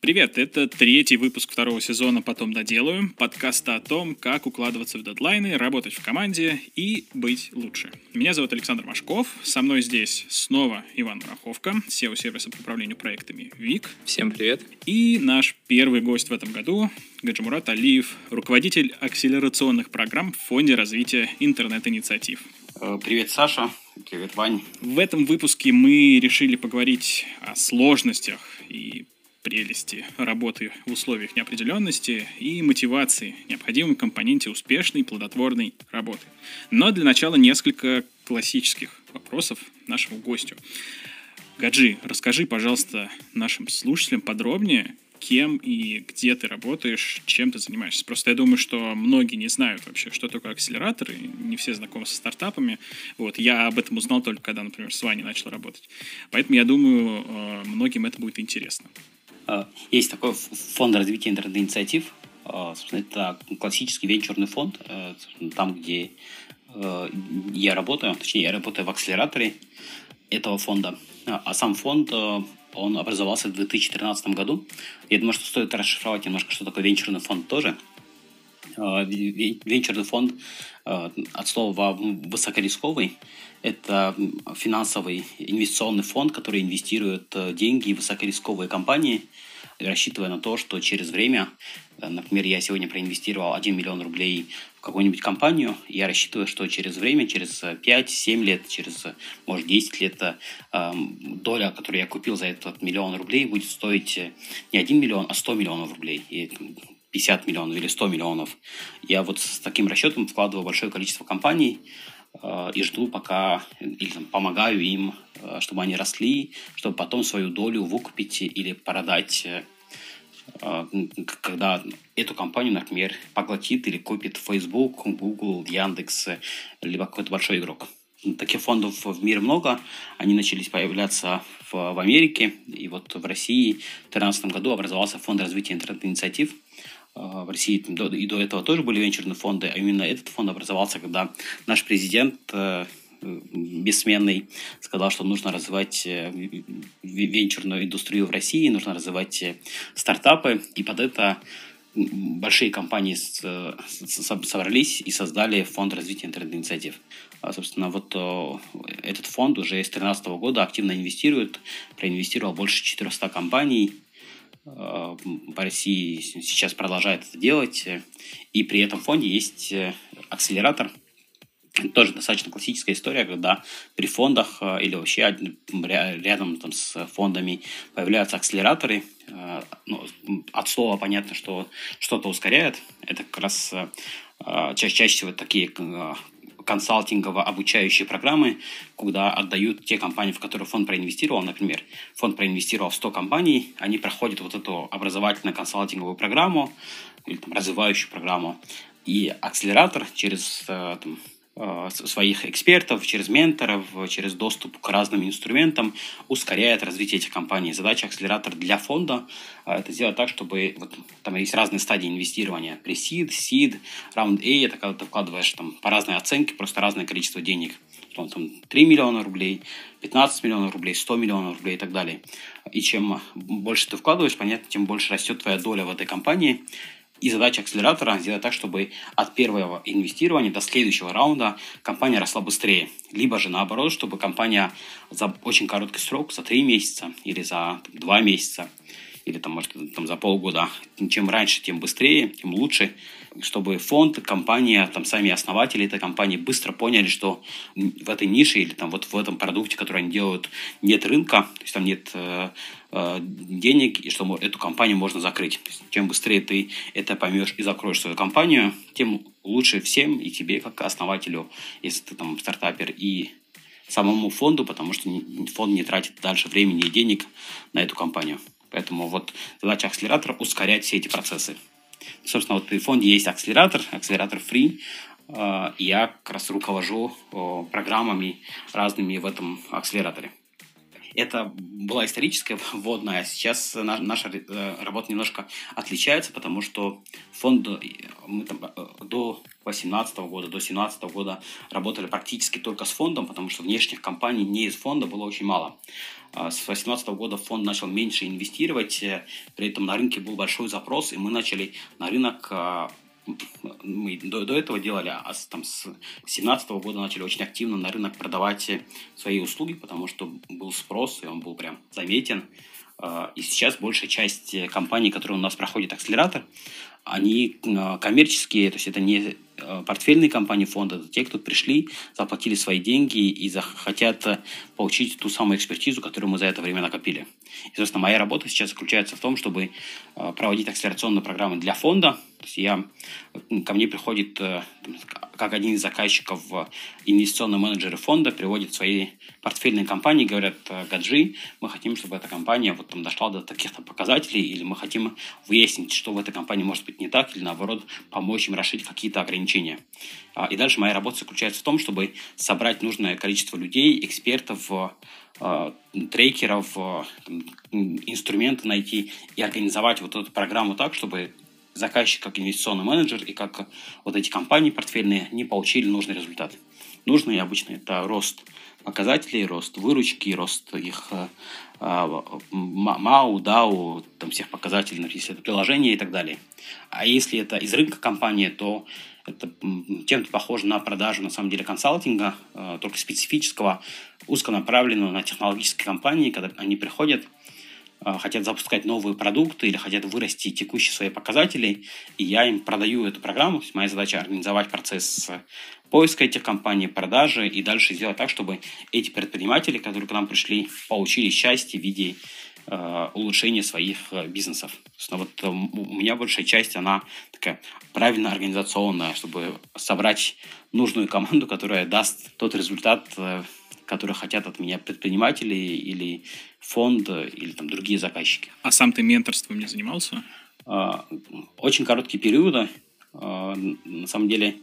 Привет, это третий выпуск второго сезона «Потом доделаю», подкаста о том, как укладываться в дедлайны, работать в команде и быть лучше. Меня зовут Александр Машков, со мной здесь снова Иван Мураховка, SEO-сервиса по управлению проектами ВИК. Всем привет. И наш первый гость в этом году Гаджимурат Алиев, руководитель акселерационных программ в Фонде развития интернет-инициатив. Э, привет, Саша. Привет, Вань. В этом выпуске мы решили поговорить о сложностях и прелести работы в условиях неопределенности и мотивации, необходимом компоненте успешной плодотворной работы. Но для начала несколько классических вопросов нашему гостю. Гаджи, расскажи, пожалуйста, нашим слушателям подробнее, кем и где ты работаешь, чем ты занимаешься. Просто я думаю, что многие не знают вообще, что такое акселератор, и не все знакомы со стартапами. Вот, я об этом узнал только когда, например, с Ваней начал работать. Поэтому я думаю, э, многим это будет интересно. Э, есть такой фонд развития интернет-инициатив. Э, это классический венчурный фонд, э, там, где я работаю, точнее, я работаю в акселераторе этого фонда. А сам фонд, он образовался в 2013 году. Я думаю, что стоит расшифровать немножко, что такое венчурный фонд тоже. Венчурный фонд от слова высокорисковый. Это финансовый инвестиционный фонд, который инвестирует деньги в высокорисковые компании – рассчитывая на то, что через время, э, например, я сегодня проинвестировал 1 миллион рублей в какую-нибудь компанию, я рассчитываю, что через время, через 5-7 лет, через, может, 10 лет, э, доля, которую я купил за этот миллион рублей, будет стоить э, не 1 миллион, а 100 миллионов рублей. И 50 миллионов или 100 миллионов. Я вот с таким расчетом вкладываю большое количество компаний, Э, и жду, пока или там, помогаю им, э, чтобы они росли, чтобы потом свою долю выкупить или продать, э, когда эту компанию, например, поглотит или купит Facebook, Google, Яндекс, либо какой-то большой игрок. Таких фондов в мире много. Они начались появляться в, в Америке. И вот в России в 2013 году образовался фонд развития интернет-инициатив – в России и до этого тоже были венчурные фонды, а именно этот фонд образовался, когда наш президент э, бессменный сказал, что нужно развивать э, венчурную индустрию в России, нужно развивать э, стартапы, и под это большие компании собрались и создали фонд развития интернет-инициатив. А, собственно, вот этот фонд уже с 2013 года активно инвестирует, проинвестировал больше 400 компаний, по э, России сейчас продолжает это делать. И при этом фонде есть э, акселератор. Это тоже достаточно классическая история, когда при фондах э, или вообще рядом там, с фондами появляются акселераторы. Ну, от слова понятно, что что-то ускоряет. Это как раз чаще, чаще всего такие консалтингово-обучающие программы, куда отдают те компании, в которые фонд проинвестировал. Например, фонд проинвестировал в 100 компаний, они проходят вот эту образовательно-консалтинговую программу или там, развивающую программу. И акселератор через э, там, своих экспертов, через менторов, через доступ к разным инструментам укоряет развитие этих компаний. Задача акселератора для фонда э, – это сделать так, чтобы вот, там есть разные стадии инвестирования. Pre-seed, seed, round A – это когда ты вкладываешь там, по разной оценке, просто разное количество денег. Там, там 3 миллиона рублей, 15 миллионов рублей, 100 миллионов рублей и так далее. И чем больше ты вкладываешь, понятно, тем больше растет твоя доля в этой компании – и задача акселератора сделать так, чтобы от первого инвестирования до следующего раунда компания росла быстрее. Либо же наоборот, чтобы компания за очень короткий срок, за три месяца или за два месяца, или там, может, там, за полгода, чем раньше, тем быстрее, тем лучше, чтобы фонд, компания, там, сами основатели этой компании быстро поняли, что в этой нише или там вот в этом продукте, который они делают, нет рынка, то есть там нет э, Э, денег, и что эту компанию можно закрыть. чем быстрее ты это поймешь и закроешь свою компанию, тем лучше всем и тебе, как основателю, если ты там стартапер, и самому фонду, потому что фонд не тратит дальше времени и денег на эту компанию. Поэтому вот задача акселератора – ускорять все эти процессы. Собственно, вот в фонде есть акселератор, акселератор Free. Э, я как раз руковожу программами разными в этом акселераторе. это была историческая вводная, а сейчас наша э, работа немножко отличается, потому что фонд мы там, э, до 2018 года, до 2017 года работали практически только с фондом, потому что внешних компаний не из фонда было очень мало. А с 2018 года фонд начал меньше инвестировать, э, при этом на рынке был большой запрос, и мы начали на рынок а, мы до, до этого делали, а с, там, с 2017 года начали очень активно на рынок продавать свои услуги, потому что был спрос, и он был прям заметен. А, и сейчас большая часть компаний, которые у нас проходит акселератор, они коммерческие, то есть это не портфельные компании фонда, это те, кто пришли, заплатили свои деньги и захотят получить ту самую экспертизу, которую мы за это время накопили. И, собственно, моя работа сейчас заключается в том, чтобы проводить акселерационные программы для фонда. То есть я, ко мне приходит э, как один из заказчиков инвестиционные менеджеры фонда, приводит свои портфельные компании, говорят, «Э, Гаджи, мы хотим, чтобы эта компания вот там дошла до таких-то показателей, или мы хотим выяснить, что в этой компании может быть не так, или наоборот, помочь им расширить какие-то ограничения. А, и дальше моя работа заключается в том, чтобы собрать нужное количество людей, экспертов, э, трекеров, инструменты найти и организовать вот эту программу так, чтобы заказчик, как инвестиционный менеджер и как вот эти компании портфельные не получили нужный результат. Нужный обычно это рост показателей, рост выручки, рост их э, э, МАУ, ДАУ, там всех показателей, если это приложение и так далее. А если это из рынка компании, то это чем-то похоже на продажу, на самом деле, консалтинга, э, только специфического, узконаправленного на технологические компании, когда они приходят – а, хотят запускать новые продукты или хотят вырасти текущие свои показатели, и я им продаю эту программу. Моя задача организовать процесс поиска этих компаний, продажи и дальше сделать так, чтобы эти предприниматели, которые к нам пришли, получили счастье в виде э, улучшения своих э, бизнесов. Но вот э, у меня большая часть, она такая правильно организационная, чтобы собрать нужную команду, которая даст тот результат, э, которые хотят от меня предприниматели или фонд, или там другие заказчики. А сам ты менторством не занимался? А, очень короткие периоды. А, на самом деле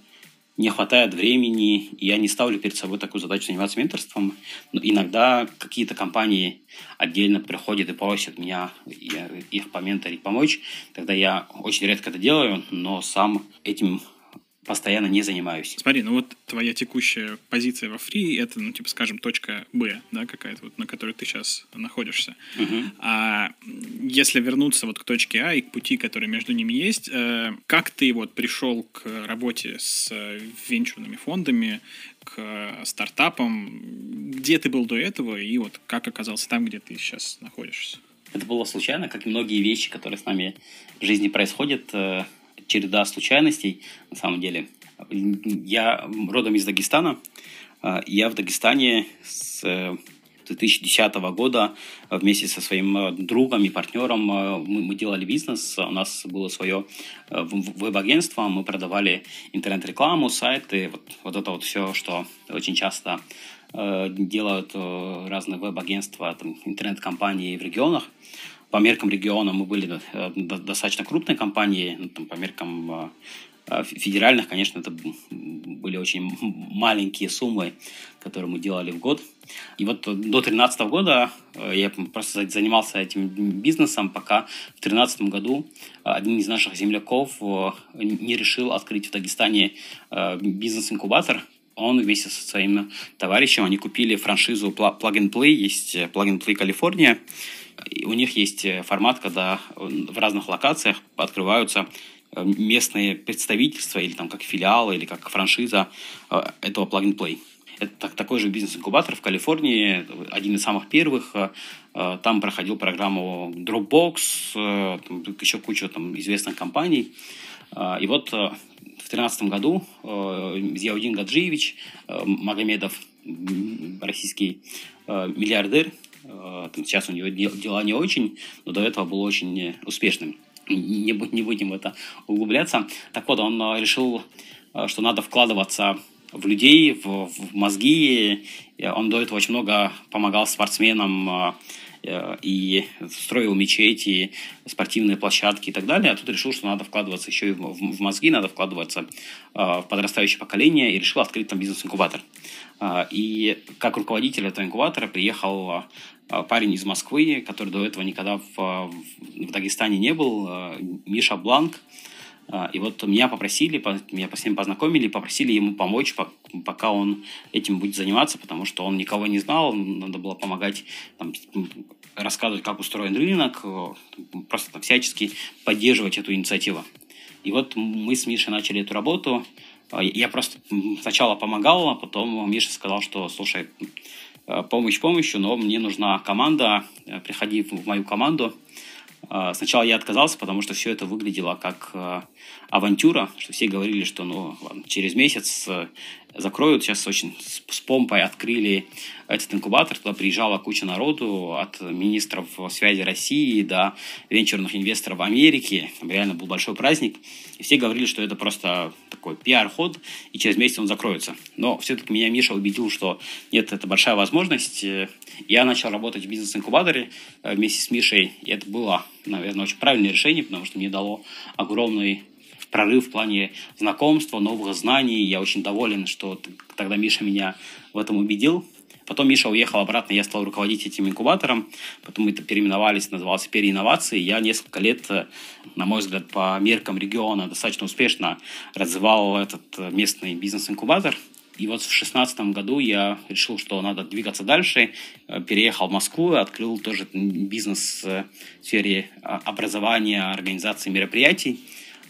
не хватает времени, и я не ставлю перед собой такую задачу заниматься менторством. Но иногда какие-то компании отдельно приходят и просят меня их поменторить, помочь. Тогда я очень редко это делаю, но сам этим постоянно не занимаюсь. Смотри, ну вот твоя текущая позиция во фри, это, ну, типа, скажем, точка Б, да, какая-то, вот, на которой ты сейчас находишься. Угу. А если вернуться вот к точке А и к пути, который между ними есть, э, как ты вот пришел к работе с венчурными фондами, к стартапам, где ты был до этого и вот как оказался там, где ты сейчас находишься? Это было случайно, как и многие вещи, которые с нами в жизни происходят э, череда случайностей, на самом деле. Я родом из Дагестана. А, я в Дагестане с 2010 э, года вместе со своим э, другом и партнером э, мы, мы делали бизнес. У нас было свое веб-агентство, мы продавали интернет-рекламу, сайты, вот, вот это вот все, что очень часто делают разные веб-агентства, интернет-компании в регионах по меркам региона мы были э, достаточно крупной компанией, ну, там, по меркам э, э, федеральных, конечно, это были очень маленькие суммы, которые мы делали в год. И вот до 2013 года я просто занимался этим бизнесом, пока в 2013 году один из наших земляков не решил открыть в Дагестане бизнес-инкубатор. Он вместе со своим товарищем, они купили франшизу Plug and Play, есть Plug and Play Калифорния, у них есть э, формат, когда в разных локациях открываются э, местные представительства или там как филиалы или как франшиза э, этого plug-and-play. Это такой же бизнес-инкубатор в Калифорнии, один из самых первых. Там проходил программу Dropbox, еще куча там, известных компаний. И вот в 2013 году Зиаудин Гаджиевич Магомедов, российский миллиардер, Э, сейчас у него дела не очень, но до этого был очень э, успешным. Не, не будем в это углубляться. Так вот, он э, решил, что надо вкладываться в людей, в, в мозги. Он до этого очень много помогал спортсменам и строил мечети, спортивные площадки и так далее, а тут решил, что надо вкладываться еще и в мозги, надо вкладываться в подрастающее поколение, и решил открыть там бизнес-инкубатор. И как руководитель этого инкубатора приехал парень из Москвы, который до этого никогда в, в Дагестане не был, Миша Бланк, и вот меня попросили, меня с ним познакомили, попросили ему помочь, пока он этим будет заниматься, потому что он никого не знал, надо было помогать там, рассказывать, как устроен рынок, просто там, всячески поддерживать эту инициативу. И вот мы с Мишей начали эту работу. А, я просто сначала помогал, а потом Миша сказал, что, слушай, э, помощь помощью, но мне нужна команда, э, приходи в мою команду. А, сначала я отказался, потому что все это выглядело как э, авантюра, что все говорили, что ну, ладно, через месяц э, закроют. Сейчас очень с помпой открыли этот инкубатор. Туда приезжала куча народу от министров связи России до венчурных инвесторов Америки. Там реально был большой праздник. И все говорили, что это просто такой пиар-ход, и через месяц он закроется. Но все-таки меня Миша убедил, что нет, это большая возможность. Я начал работать в бизнес-инкубаторе э, вместе с Мишей, и это было, наверное, очень правильное решение, потому что мне дало огромный прорыв в плане знакомства, новых знаний. Я очень доволен, что тогда Миша меня в этом убедил. Потом Миша уехал обратно, я стал руководить этим инкубатором. Потом мы это переименовались, назывался «Переинновации». Я несколько лет, на мой взгляд, по меркам региона достаточно успешно развивал этот местный бизнес-инкубатор. И вот в 2016 году я решил, что надо двигаться дальше. Переехал в Москву, открыл тоже бизнес в сфере образования, организации мероприятий.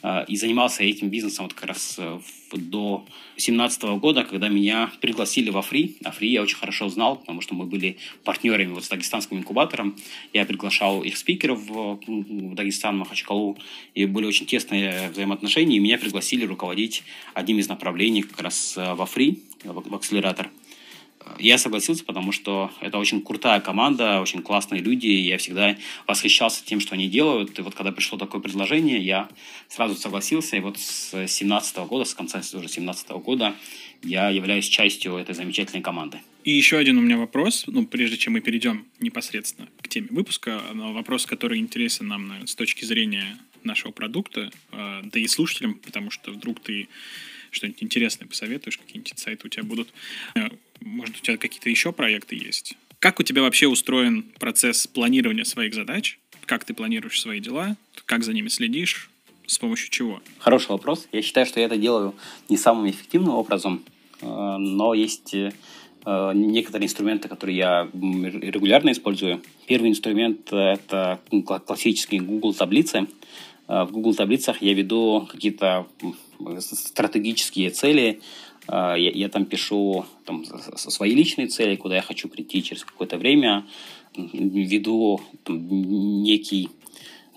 А, и занимался этим бизнесом вот как раз э, до 2017 года, когда меня пригласили в Афри. Афри я очень хорошо знал, потому что мы были партнерами вот с дагестанским инкубатором. Я приглашал их спикеров в, в Дагестан, Махачкалу, и были очень тесные взаимоотношения, и меня пригласили руководить одним из направлений как раз э, в Афри, в, в акселератор. Я согласился, потому что это очень крутая команда, очень классные люди. И я всегда восхищался тем, что они делают. И вот когда пришло такое предложение, я сразу согласился. И вот с 2017 года, с конца уже 2017 года, я являюсь частью этой замечательной команды. И еще один у меня вопрос, ну, прежде чем мы перейдем непосредственно к теме выпуска, вопрос, который интересен нам наверное, с точки зрения нашего продукта, э, да и слушателям, потому что вдруг ты что-нибудь интересное посоветуешь, какие-нибудь сайты у тебя будут. Может, у тебя какие-то еще проекты есть? Как у тебя вообще устроен процесс планирования своих задач? Как ты планируешь свои дела? Как за ними следишь? С помощью чего? Хороший вопрос. Я считаю, что я это делаю не самым эффективным образом, э, но есть э, некоторые инструменты, которые я регулярно использую. Первый инструмент – это классические Google таблицы. Э, в Google таблицах я веду какие-то стратегические цели, я, я там пишу там, свои личные цели, куда я хочу прийти через какое-то время, веду там, некий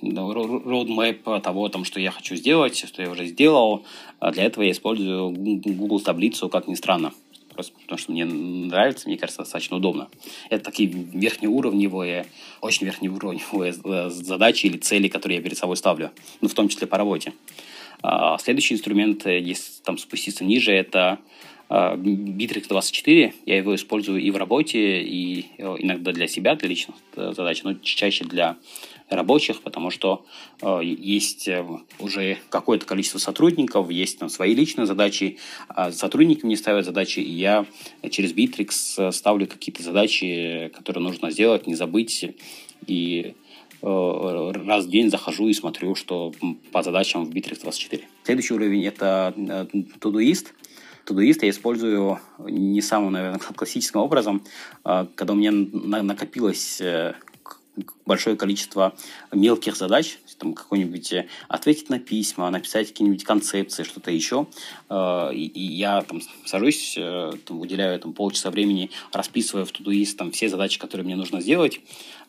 roadmap того, там, что я хочу сделать, что я уже сделал. А для этого я использую Google таблицу, как ни странно. Просто потому что мне нравится, мне кажется, достаточно удобно. Это такие верхнеуровневые, очень верхнеуровневые э, задачи или цели, которые я перед собой ставлю, ну, в том числе по работе. А, следующий инструмент, э, если там спуститься ниже, это а, Bittrex 24. Я его использую и в работе, и э, иногда для себя, для личных э, задач, но чаще для рабочих, потому что э, есть уже какое-то количество сотрудников, есть там свои личные задачи, а сотрудники мне ставят задачи, и я через Bittrex ставлю какие-то задачи, которые нужно сделать, не забыть, и раз в день захожу и смотрю, что по задачам в Bittrex 24. Следующий уровень – это э, Todoist. Todoist я использую не самым, наверное, классическим образом. Э, когда у меня накопилось большое количество мелких задач, там какой-нибудь ответить на письма, написать какие-нибудь концепции, что-то еще. И, я там сажусь, там, уделяю там, полчаса времени, расписывая в Todoist там, все задачи, которые мне нужно сделать.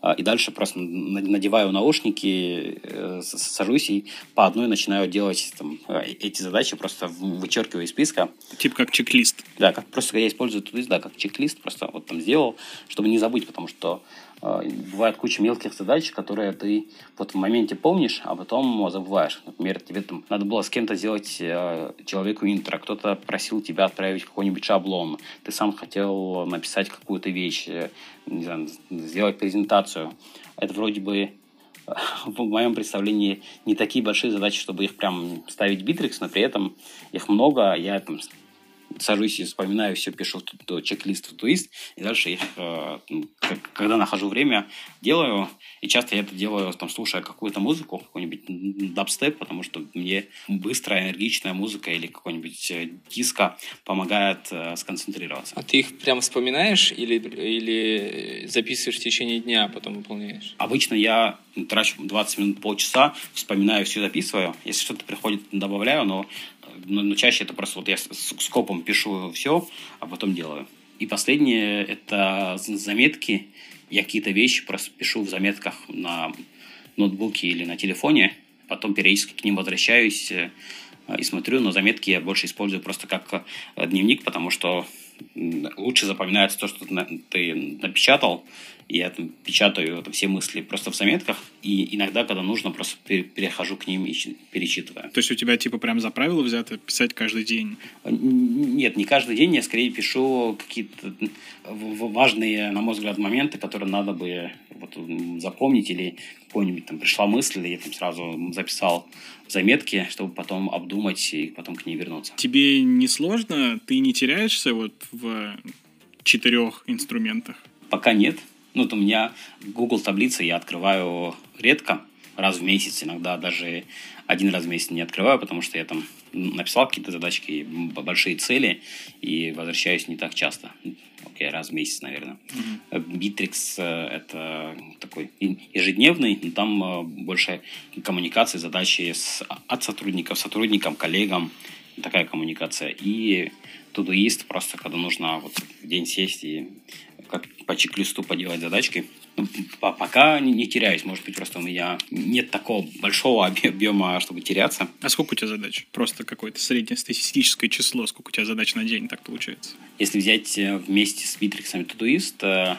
А, и дальше просто надеваю наушники, э, сажусь и по одной начинаю делать там, э, эти задачи, просто вычеркиваю из списка. Типа как чек-лист. Да, как просто я использую Todoist, да, как чек-лист, просто вот там сделал, чтобы не забыть, потому что э, бывает куча мелких задач, которые ты вот в моменте помнишь, а потом забываешь. Например, тебе там надо было с кем-то сделать э, человеку интро, кто-то просил тебя отправить какой-нибудь шаблон, ты сам хотел написать какую-то вещь, не знаю, сделать презентацию. Это вроде бы в моем представлении не такие большие задачи, чтобы их прям ставить Bittrex, но при этом их много. Я там сажусь и вспоминаю, все пишу чек-лист туист, и дальше их, э, когда нахожу время, делаю. И часто я это делаю, там, слушая какую-то музыку, какой-нибудь дабстеп, потому что мне быстрая, энергичная музыка или какой-нибудь э, диско помогает э, сконцентрироваться. А ты их прямо вспоминаешь или, или записываешь в течение дня, а потом выполняешь? Обычно я трачу 20 минут, полчаса, вспоминаю, все записываю. Если что-то приходит, добавляю, но но, но чаще это просто вот я с скопом пишу все, а потом делаю. И последнее – это заметки. Я какие-то вещи просто пишу в заметках на ноутбуке или на телефоне, потом периодически к ним возвращаюсь э, и смотрю, но заметки я больше использую просто как э, дневник, потому что лучше запоминается то, что ты напечатал, я там печатаю там, все мысли просто в заметках, и иногда, когда нужно, просто перехожу к ним и перечитываю. То есть у тебя типа прям за правило взято писать каждый день? Нет, не каждый день, я скорее пишу какие-то важные, на мой взгляд, моменты, которые надо бы вот, запомнить, или какой-нибудь там пришла мысль, и я там сразу записал заметки, чтобы потом обдумать и потом к ней вернуться. Тебе не сложно? Ты не теряешься вот в четырех инструментах? Пока нет. Ну, вот у меня Google таблицы я открываю редко, раз в месяц, иногда даже один раз в месяц не открываю, потому что я там написал какие-то задачки, большие цели, и возвращаюсь не так часто. Окей, раз в месяц, наверное. Mm-hmm. Bittrex э, — это такой ежедневный, но там э, больше коммуникации, задачи с, от сотрудников, сотрудникам, коллегам, такая коммуникация. И Todoist просто, когда нужно вот в день сесть и как по чек-листу поделать задачки. Ну, пока не, не теряюсь. Может быть, просто у меня нет такого большого объема, чтобы теряться. А сколько у тебя задач? Просто какое-то среднестатистическое число. Сколько у тебя задач на день так получается? Если взять э, вместе с и Todoist, э,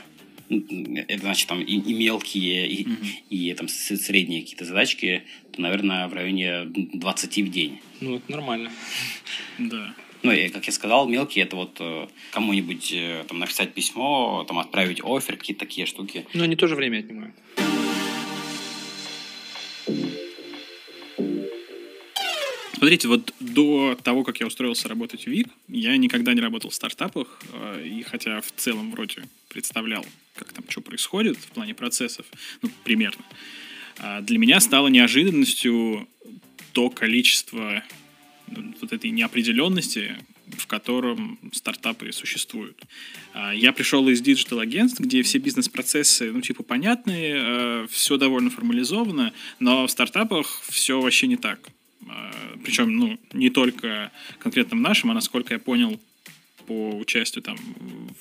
это значит там и, и мелкие, и, угу. и, и там средние какие-то задачки, то, наверное, в районе 20 в день. Ну, это нормально. Да. Ну, и, как я сказал, мелкие это вот э, кому-нибудь э, там написать письмо, там отправить офер, какие-то такие штуки. Но они тоже время отнимают. Смотрите, вот до того, как я устроился работать в WEEEK, я никогда не работал в стартапах, э, и хотя в целом вроде представлял, как там что происходит в плане процессов, ну, примерно, а для меня стало неожиданностью то количество вот этой неопределенности, в котором стартапы существуют. А, я пришел из digital-агентств, где все бизнес-процессы, ну, типа, понятные, а, все довольно формализовано, но в стартапах все вообще не так. А, Причем, ну, не только конкретно в нашем, а, насколько я понял, по участию там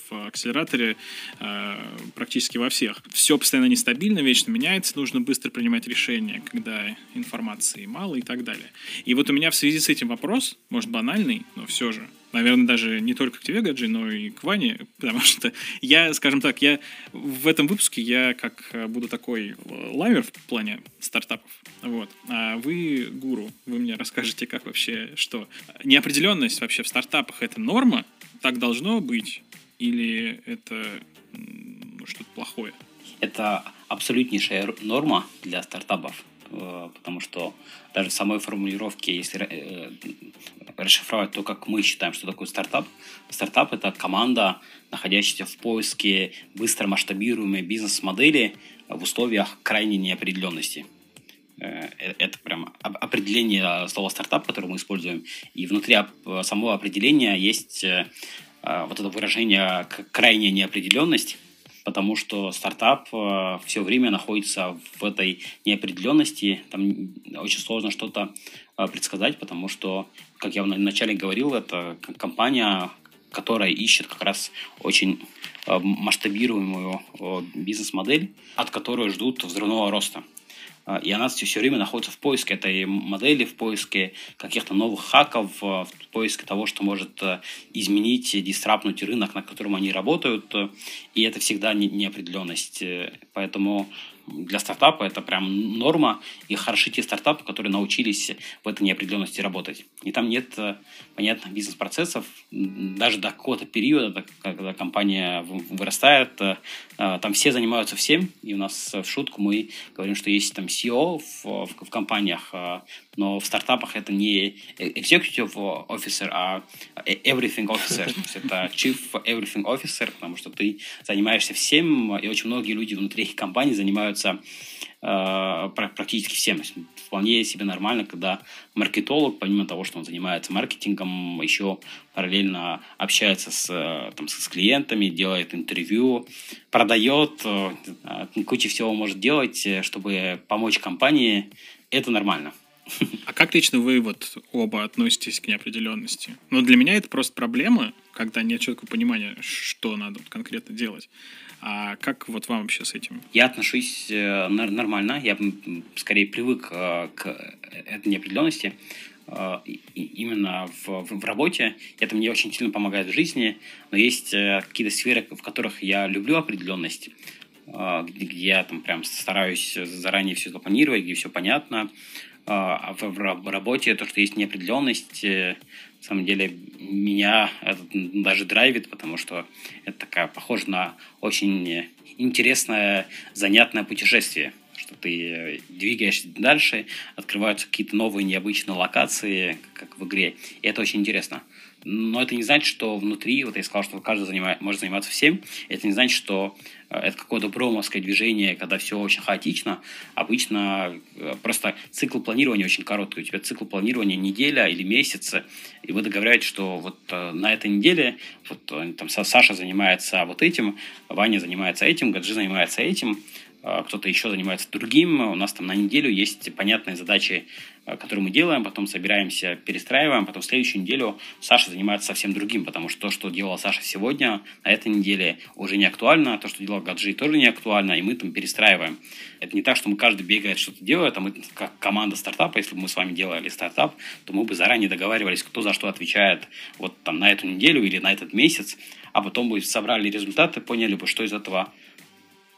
в акселераторе э, практически во всех. Все постоянно нестабильно, вечно меняется, нужно быстро принимать решения, когда информации мало и так далее. И вот у меня в связи с этим вопрос, может банальный, но все же, наверное, даже не только к тебе, Гаджи, но и к Ване, потому что я, скажем так, я в этом выпуске я как буду такой лайвер в плане стартапов, вот, а вы гуру, вы мне расскажете, как вообще, что. Неопределенность вообще в стартапах это норма, так должно быть, или это что-то плохое? Это абсолютнейшая норма для стартапов, э, потому что даже в самой формулировке, если э, расшифровать то, как мы считаем, что такое стартап, стартап – это команда, находящаяся в поиске быстро масштабируемой бизнес-модели в условиях крайней неопределенности. Э, это прям определение слова стартап, которое мы используем. И внутри самого определения есть э, э, вот это выражение крайняя неопределенность, потому что стартап все время находится в этой неопределенности. Там очень сложно что-то предсказать, потому что, как я вначале говорил, это компания, которая ищет как раз очень масштабируемую бизнес-модель, от которой ждут взрывного роста. А, и она все, время находится в поиске этой модели, в поиске каких-то новых хаков, в поиске того, что может э, изменить, дистрапнуть рынок, на котором они работают. И это всегда неопределенность. Поэтому для стартапа это прям норма, и хороши те стартапы, которые научились в этой неопределенности работать. И там нет э, понятных бизнес-процессов, даже до какого-то периода, когда компания вырастает, э, э, там все занимаются всем, и у нас в шутку мы говорим, что есть там CEO в, в, в компаниях, но в стартапах это не executive officer, а everything officer. То есть это chief everything officer, потому что ты занимаешься всем, и очень многие люди внутри компании занимаются э, практически всем. Вполне себе нормально, когда маркетолог, помимо того, что он занимается маркетингом, еще параллельно общается с, там, с клиентами, делает интервью, продает, э, куча всего может делать, чтобы помочь компании. Это нормально. А как лично вы вот оба относитесь к неопределенности? Ну, для меня это просто проблема, когда нет четкого понимания, что надо конкретно делать. А как вот вам вообще с этим? Я отношусь э, нормально. Я скорее привык э, к этой неопределенности э, именно в, в работе. Это мне очень сильно помогает в жизни. Но есть какие-то сферы, в которых я люблю определенность где я там прям стараюсь заранее все запланировать, где все понятно. А, в, работе то, что есть неопределенность, э, на самом деле меня это даже драйвит, потому что это такая похоже на очень интересное, занятное путешествие что ты двигаешься дальше, открываются какие-то новые необычные локации, как в игре. И это очень интересно. Но это не значит, что внутри, вот я сказал, что каждый занимает, может заниматься всем, это не значит, что э, это какое-то бромовское движение, когда все очень хаотично. Обычно э, просто цикл планирования очень короткий. У тебя цикл планирования неделя или месяц, и вы договариваетесь, что вот э, на этой неделе вот там Саша занимается вот этим, Ваня занимается этим, Гаджи занимается этим, кто-то еще занимается другим. У нас там на неделю есть понятные задачи, а, которые мы делаем, потом собираемся, перестраиваем, потом в следующую неделю Саша занимается совсем другим, потому что то, что делала Саша сегодня, на этой неделе уже не актуально, то, что делал Гаджи, тоже не актуально, и мы там перестраиваем. Это не так, что мы каждый бегает, что-то делает, а мы как команда стартапа, если бы мы с вами делали стартап, то мы бы заранее договаривались, кто за что отвечает вот там на эту неделю или на этот месяц, а потом бы собрали результаты, поняли бы, что из этого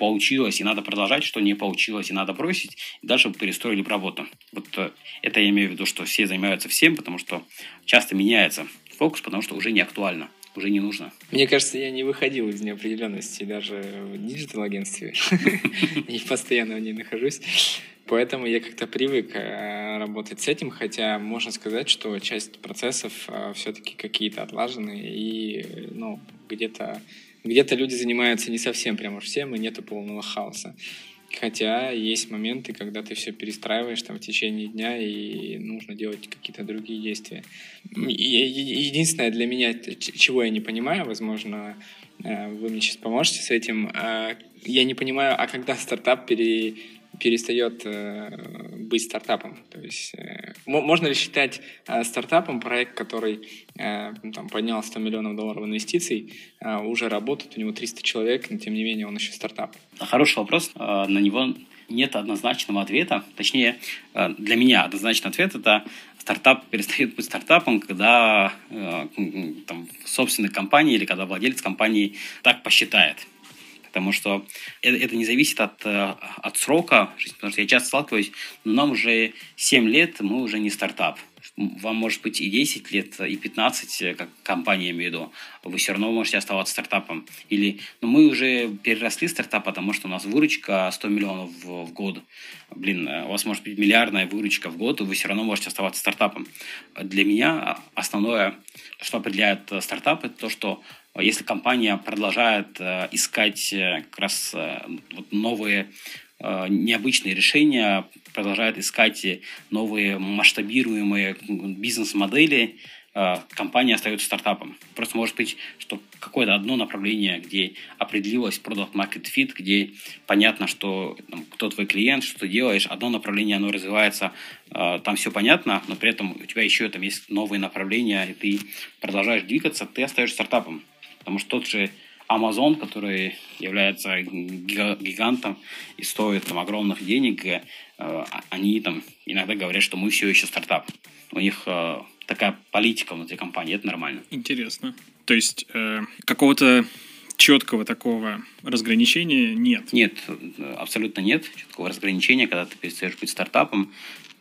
получилось, и надо продолжать, что не получилось, и надо бросить, и дальше перестроили работу. Вот э, это я имею в виду, что все занимаются всем, потому что часто меняется фокус, потому что уже не актуально уже не нужно. Мне кажется, я не выходил из неопределенности даже в digital-агентстве. И постоянно в ней нахожусь. Поэтому я как-то привык э, работать с этим, хотя можно сказать, что часть процессов э, все-таки какие-то отлажены и ну, где-то где-то люди занимаются не совсем прямо всем, и нету полного хаоса. Хотя есть моменты, когда ты все перестраиваешь там в течение дня, и нужно делать какие-то другие действия. единственное для меня, чего я не понимаю, возможно, э, вы мне сейчас поможете с этим, э, я не понимаю, а когда стартап пере, перестает э, быть стартапом. То есть э, можно ли считать э, стартапом проект, который ну, там, поднял 100 миллионов долларов инвестиций, уже работает, у него 300 человек, но тем не менее он еще стартап? Хороший вопрос. На него нет однозначного ответа. Точнее, для меня однозначный ответ – это стартап перестает быть стартапом, когда там, собственной компании или когда владелец компании так посчитает потому что это, это не зависит от, э, от срока, потому что я часто сталкиваюсь, но нам уже 7 лет, мы уже не стартап. Вам может быть и 10 лет, и 15, э, как компания, я имею в виду, вы все равно можете оставаться стартапом. Или, ну, мы уже переросли стартап, потому что у нас выручка 100 миллионов в, в год. Блин, э, у вас может быть миллиардная выручка в год, и вы все равно можете оставаться стартапом. Для меня основное, что определяет стартап, это то, что если компания продолжает э, искать э, как раз э, вот новые необычные решения, продолжает искать новые масштабируемые бизнес-модели, компания остается стартапом. Просто может быть, что какое-то одно направление, где определилось product market fit, где понятно, что там, кто твой клиент, что ты делаешь, одно направление, оно развивается, там все понятно, но при этом у тебя еще там есть новые направления, и ты продолжаешь двигаться, ты остаешься стартапом. Потому что тот же Amazon, который является гигантом и стоит там огромных денег, э, они там иногда говорят, что мы все еще стартап. У них э, такая политика внутри компании, это нормально. Интересно. То есть э, какого-то четкого такого разграничения нет? Нет, абсолютно нет четкого разграничения, когда ты перестаешь быть стартапом.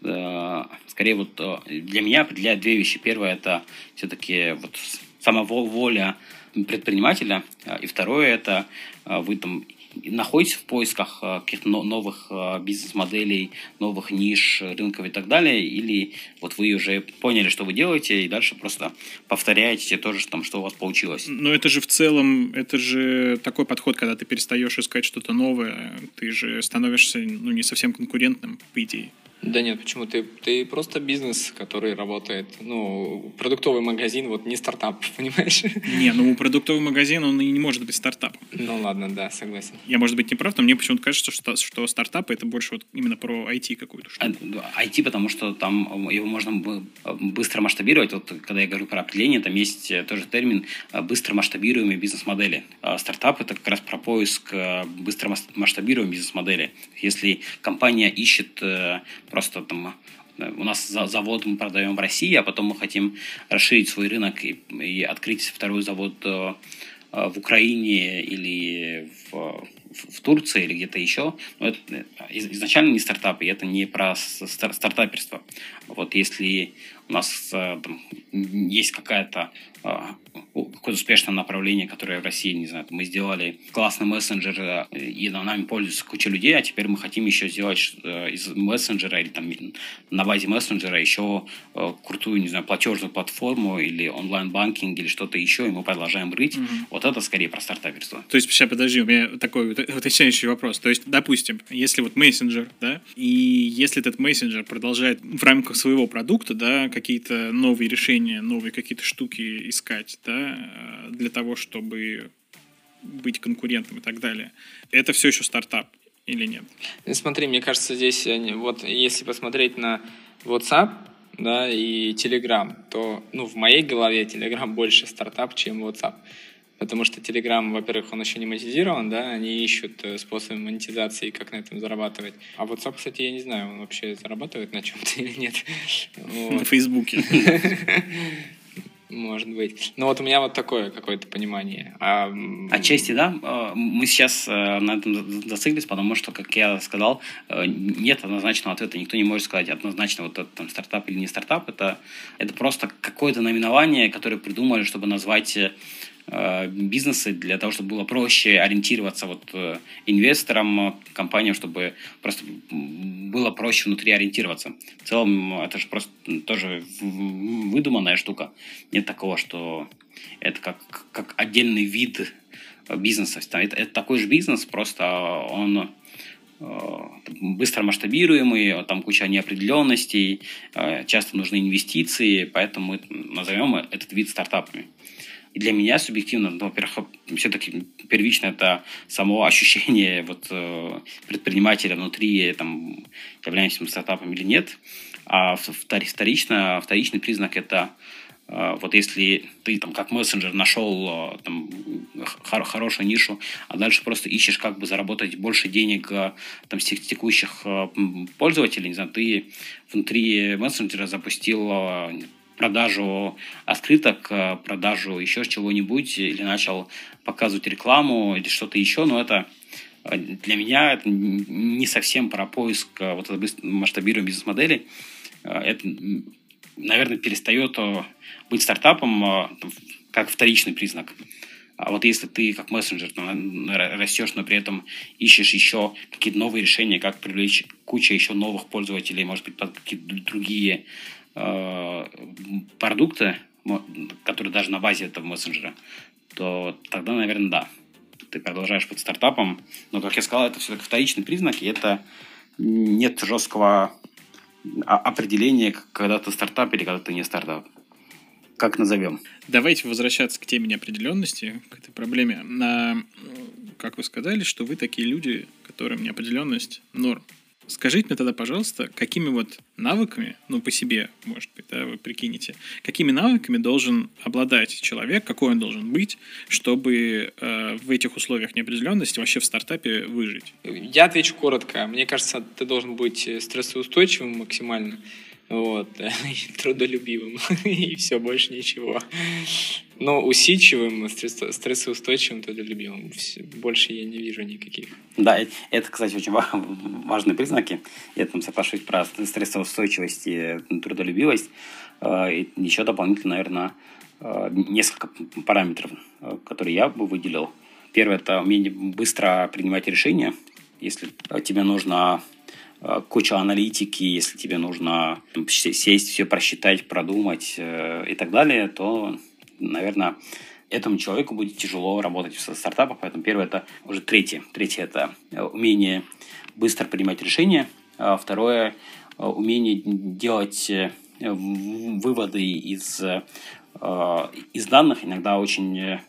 Э, скорее вот для меня определяют две вещи. Первое это все-таки вот сама воля предпринимателя, а, и второе это а, вы там находитесь в поисках а, каких-то новых бизнес-моделей, новых ниш, рынков и так далее, или вот вы уже поняли, что вы делаете, и дальше просто повторяете то же, там, что у вас получилось. Но это же в целом, это же такой подход, когда ты перестаешь искать что-то новое, ты же становишься ну, не совсем конкурентным, по идее. Да нет, почему? Ты, ты просто бизнес, который работает, ну, продуктовый магазин, вот не стартап, понимаешь? Не, ну продуктовый магазин, он и не может быть стартапом. Ну ладно, да, согласен. Я, может быть, не прав, но мне почему-то кажется, что, что стартапы это больше вот именно про IT какую-то штуку. IT, а, потому что там его можно быстро масштабировать. Вот когда я говорю про определение, там есть э, тоже термин э, быстро масштабируемые бизнес-модели. А стартап это как раз про поиск э, быстро масштабируемой бизнес-модели. Если компания ищет просто там э, у нас завод мы продаем в России, а потом мы хотим расширить свой рынок и, и открыть второй завод э, э, в Украине или в, в Турции или где-то еще. Но это изначально не стартап, и это не про стартаперство. Вот если у нас там, есть какая-то какое-то успешное направление, которое в России, не знаю, мы сделали классный мессенджер, э, и нами пользуется куча людей, а теперь мы хотим еще сделать э, из мессенджера или там на базе мессенджера еще э, крутую, не знаю, платежную платформу или онлайн-банкинг или что-то еще, и мы продолжаем рыть. Угу. Вот это скорее про стартаперство. То есть, сейчас подожди, у меня такой уточняющий вопрос. То есть, допустим, если вот мессенджер, да, и если этот мессенджер продолжает в рамках своего продукта, да, какие-то новые решения, новые какие-то штуки искать, да, Э, для того, чтобы быть конкурентом и так далее. Это все еще стартап или нет? Ну, смотри, мне кажется, здесь вот если посмотреть на WhatsApp, да, и Telegram, то, ну, в моей голове Telegram больше стартап, чем WhatsApp. Потому что Telegram, во-первых, он еще не монетизирован, да, они ищут э, способы монетизации, как на этом зарабатывать. А WhatsApp, кстати, я не знаю, он вообще зарабатывает на чем-то или нет. На Фейсбуке. Может быть. Ну вот у меня вот такое какое-то понимание. А... Отчасти, да. Э, мы сейчас э, на этом зациклились, потому что, как я сказал, э, нет однозначного ответа. Никто не может сказать однозначно, вот это там, стартап или не стартап. Это, это просто какое-то наименование, которое придумали, чтобы назвать бизнесы для того, чтобы было проще ориентироваться вот э, инвесторам, компаниям, чтобы просто было проще внутри ориентироваться. В целом это же просто тоже выдуманная штука. Нет такого, что это как, как отдельный вид бизнеса. Это, это такой же бизнес, просто он э, быстро масштабируемый, там куча неопределенностей, часто нужны инвестиции, поэтому назовем этот вид стартапами. И для меня субъективно, ну, во-первых, все-таки первично это само ощущение вот, э, предпринимателя внутри, там, являемся мы стартапом или нет. А вторично, вторичный признак это э, вот если ты там как мессенджер нашел э, там, хор- хорошую нишу, а дальше просто ищешь как бы заработать больше денег там, с текущих пользователей, не знаю, ты внутри мессенджера запустил продажу открыток, э, продажу еще чего-нибудь, или начал показывать рекламу или что-то еще, но это э, для меня это не совсем про поиск э, вот масштабируемой бизнес-модели. Это, наверное, перестает быть стартапом как вторичный признак. А вот если ты как мессенджер растешь, но при этом ищешь еще какие-то новые решения, как привлечь кучу еще новых пользователей, может быть, под какие-то другие Э, продукты, которые даже на базе этого мессенджера, то тогда, наверное, да. Ты продолжаешь быть стартапом, но, как я сказал, это все-таки вторичный признак, и это нет жесткого определения, когда ты стартап или когда ты не стартап. Как назовем? Давайте возвращаться к теме неопределенности, к этой проблеме. На, как вы сказали, что вы такие люди, которым неопределенность норм. Скажите мне тогда, пожалуйста, какими вот навыками, ну, по себе, может быть, да, вы прикинете, какими навыками должен обладать человек, какой он должен быть, чтобы э, в этих условиях неопределенности вообще в стартапе выжить? Я отвечу коротко. Мне кажется, ты должен быть стрессоустойчивым максимально вот, и трудолюбивым, и все, больше ничего. Но усидчивым, стрессоустойчивым, трудолюбивым. Больше я не вижу никаких. Да, это, кстати, очень важные признаки. Я там соглашусь про стрессоустойчивость и трудолюбивость. А, и еще дополнительно, наверное, а, несколько параметров, которые я бы выделил. Первое – это умение быстро принимать решения. Если тебе нужно Э, кучу аналитики, если тебе нужно сесть, все просчитать, продумать э, и так далее, то, наверное, этому человеку будет тяжело работать в стартапах. Поэтому первое это уже третье. Третье это умение быстро принимать решения. А второе умение делать э, выводы из, из данных, иногда очень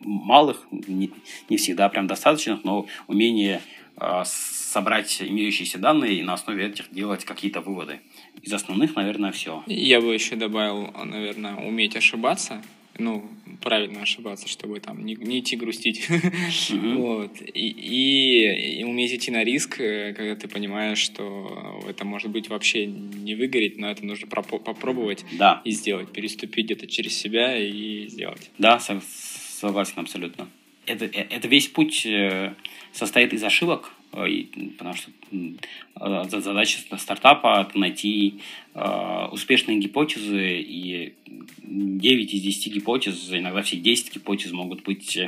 малых, не, не всегда прям достаточных, но умение а, собрать имеющиеся данные и на основе этих делать какие-то выводы. Из основных, наверное, все. Я бы еще добавил, наверное, уметь ошибаться, ну, правильно ошибаться, чтобы там не, не идти грустить. Mm-hmm. вот. И, и, и уметь идти на риск, э, когда ты понимаешь, что это может быть вообще не выгореть, но это нужно пропо- попробовать да. и сделать, переступить где-то через себя и сделать. Да, согласен абсолютно. Это, э, это весь путь э, состоит из ошибок, потому что э, задача стартапа – найти э, успешные гипотезы, и 9 из 10 гипотез, иногда все 10 гипотез могут быть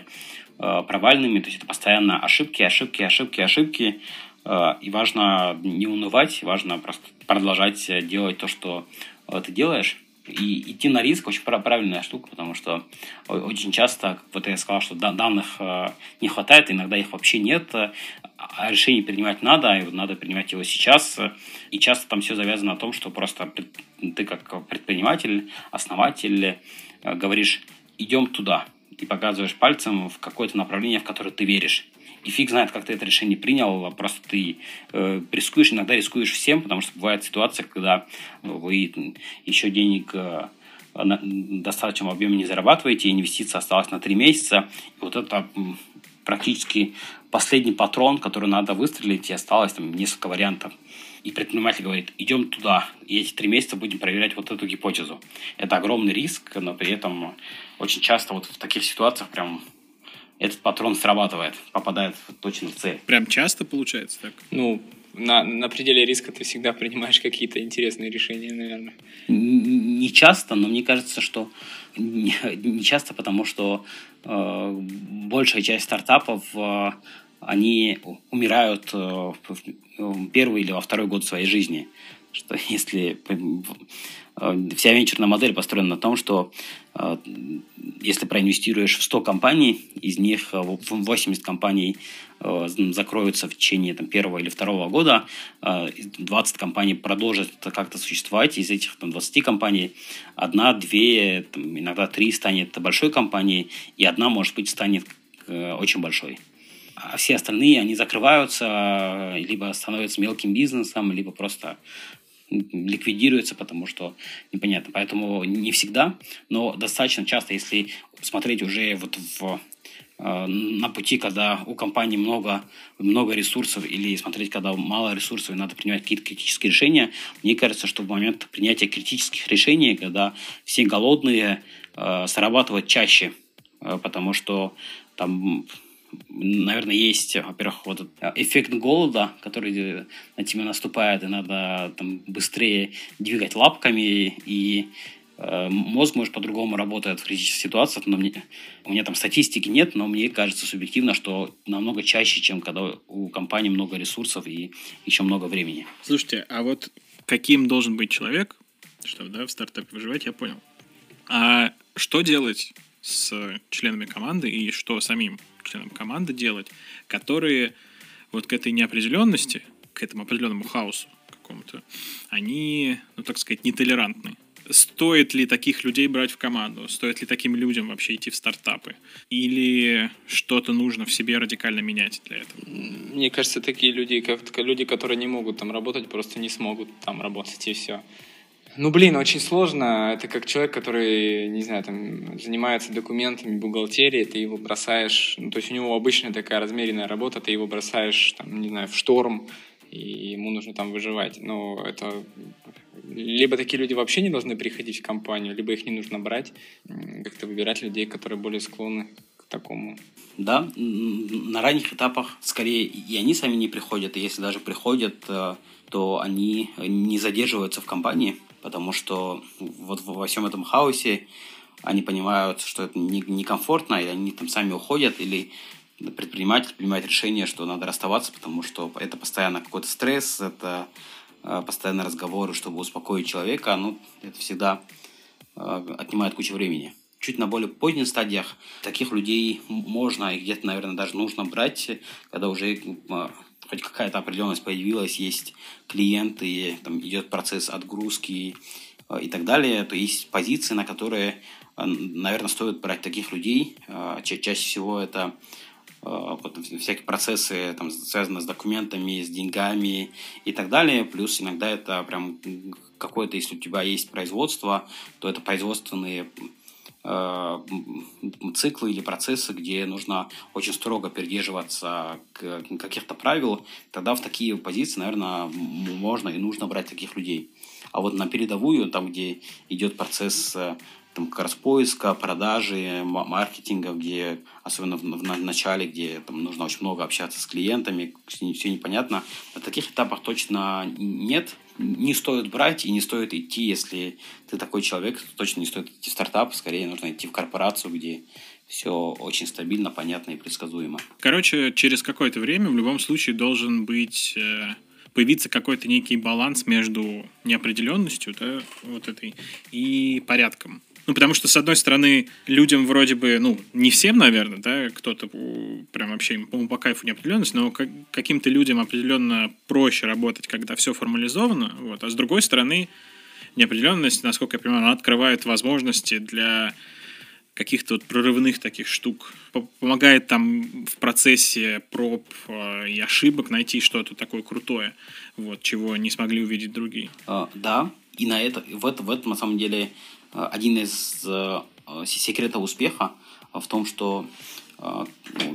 провальными, то есть это постоянно ошибки, ошибки, ошибки, ошибки, и важно не унывать, важно просто продолжать делать то, что ты делаешь, и идти на риск очень правильная штука, потому что очень часто, вот я сказал, что данных э, не хватает, иногда их вообще нет, а решение принимать надо, и надо принимать его сейчас. И часто там все завязано на том, что просто ты как предприниматель, основатель э, говоришь, идем туда, и показываешь пальцем в какое-то направление, в которое ты веришь и фиг знает, как ты это решение принял, а просто ты э, рискуешь, иногда рискуешь всем, потому что бывает ситуация, когда вы еще денег э, на достаточном объеме не зарабатываете, инвестиция осталась на три месяца, и вот это практически последний патрон, который надо выстрелить, и осталось там несколько вариантов. И предприниматель говорит, идем туда, и эти три месяца будем проверять вот эту гипотезу. Это огромный риск, но при этом очень часто вот в таких ситуациях прям этот патрон срабатывает, попадает точно в цель. Прям часто получается так? Ну, на, на пределе риска ты всегда принимаешь какие-то интересные решения, наверное. Не часто, но мне кажется, что не, часто, потому что э, большая часть стартапов э, они умирают э, в первый или во второй год своей жизни. Что если вся венчурная модель построена на том, что э, если проинвестируешь в 100 компаний, из них 80 компаний закроются в течение там, первого или второго года, 20 компаний продолжат как-то существовать, из этих там, 20 компаний одна, две, там, иногда три станет большой компанией, и одна, может быть, станет очень большой. А все остальные, они закрываются, либо становятся мелким бизнесом, либо просто ликвидируются, потому что непонятно. Поэтому не всегда, но достаточно часто, если смотреть уже вот в э, на пути, когда у компании много, много ресурсов, или смотреть, когда мало ресурсов, и надо принимать какие-то критические решения, мне кажется, что в момент принятия критических решений, когда все голодные, э, срабатывать чаще, э, потому что там наверное, есть, во-первых, вот эффект голода, который на тебя наступает, и надо там быстрее двигать лапками, и э, мозг, может, по-другому работает в критических ситуациях, но мне, у меня там статистики нет, но мне кажется субъективно, что намного чаще, чем когда у компании много ресурсов и еще много времени. Слушайте, а вот каким должен быть человек, чтобы да, в стартапе выживать, я понял. А что делать с членами команды и что самим членам команды делать, которые вот к этой неопределенности, к этому определенному хаосу какому-то, они, ну так сказать, нетолерантны. стоит ли таких людей брать в команду? Стоит ли таким людям вообще идти в стартапы? Или что-то нужно в себе радикально менять для этого? Мне кажется, такие люди, как люди, которые не могут там работать, просто не смогут там работать, и все. Ну, блин, очень сложно. Это как человек, который, не знаю, там, занимается документами, бухгалтерией, ты его бросаешь... Ну, то есть у него обычная такая размеренная работа, ты его бросаешь, там, не знаю, в шторм, и ему нужно там выживать. Но это... Либо такие люди вообще не должны приходить в компанию, либо их не нужно брать. Как-то выбирать людей, которые более склонны к такому. Да, на ранних этапах скорее и они сами не приходят, и если даже приходят, э, то они не задерживаются в компании, потому что вот во всем этом хаосе они понимают, что это некомфортно, не и они там сами уходят, или предприниматель принимает решение, что надо расставаться, потому что это постоянно какой-то стресс, это э, постоянно разговоры, чтобы успокоить человека, ну, это всегда э, отнимает кучу времени. Чуть на более поздних стадиях таких людей можно и где-то, наверное, даже нужно брать, когда уже э, хоть какая-то определенность появилась, есть клиенты, там идет процесс отгрузки э, и так далее, то есть позиции, на которые, э, наверное, стоит брать таких людей. Э, ча чаще всего это вот, всякие процессы, там, связанные с документами, с деньгами и так далее. Плюс иногда это прям какое-то, если у тебя есть производство, то это производственные циклы или процессы, где нужно очень строго придерживаться каких-то правил, тогда в такие позиции, наверное, можно и нужно брать таких людей. А вот на передовую, там, где идет процесс э, там, как раз поиска, продажи, маркетинга, где, особенно в начале, где там нужно очень много общаться с клиентами, все, все непонятно, на таких этапах точно нет, не стоит брать и не стоит идти, если ты такой человек, то точно не стоит идти в стартап, скорее нужно идти в корпорацию, где все очень стабильно, понятно и предсказуемо. Короче, через какое-то время в любом случае должен быть э, появиться какой-то некий баланс между неопределенностью, да, вот этой, и порядком. Ну, потому что, с одной стороны, людям вроде бы, ну, не всем, наверное, да, кто-то прям вообще им, по кайфу неопределенность, но как, каким-то людям определенно проще работать, когда все формализовано, вот, а с другой стороны, неопределенность, насколько я понимаю, она открывает возможности для каких-то вот прорывных таких штук. Помогает там в процессе проб э, и ошибок найти что-то такое крутое, вот, чего не смогли увидеть другие. Uh, да, и на это, в, это, в этом, на самом деле, один из э, секретов успеха в том, что, э,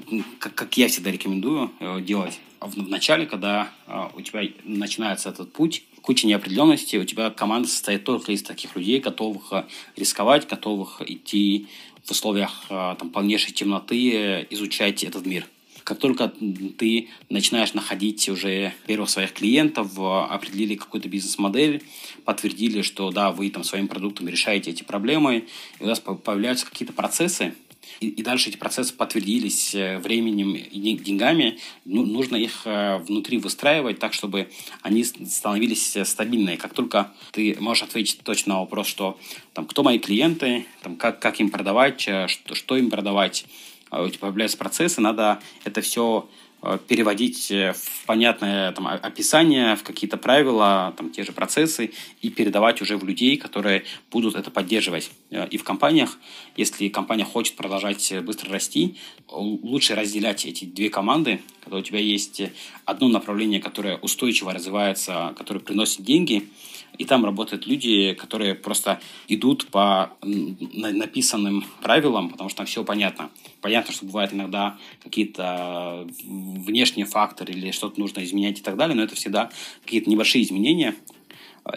ну, как я всегда рекомендую делать, в начале, когда у тебя начинается этот путь, куча неопределенности, у тебя команда состоит только из таких людей, готовых рисковать, готовых идти в условиях там, полнейшей темноты, изучать этот мир. Как только ты начинаешь находить уже первых своих клиентов, определили какую-то бизнес-модель, подтвердили, что да, вы там своим продуктом решаете эти проблемы, и у вас появляются какие-то процессы, и, и дальше эти процессы подтвердились э, временем и деньгами, ну, нужно их э, внутри выстраивать так, чтобы они становились э, стабильные. Как только ты можешь ответить точно на вопрос, что там, кто мои клиенты, там, как, как им продавать, что, что им продавать, а у тебя появляются процессы, надо это все э, переводить э, в понятное там, описание, в какие-то правила, там, те же процессы, и передавать уже в людей, которые будут это поддерживать. Э, и в компаниях, если компания хочет продолжать быстро расти, лучше разделять эти две команды, когда у тебя есть одно направление, которое устойчиво развивается, которое приносит деньги, и там работают люди, которые просто идут по написанным правилам, потому что там все понятно. Понятно, что бывают иногда какие-то внешние факторы или что-то нужно изменять и так далее, но это всегда какие-то небольшие изменения,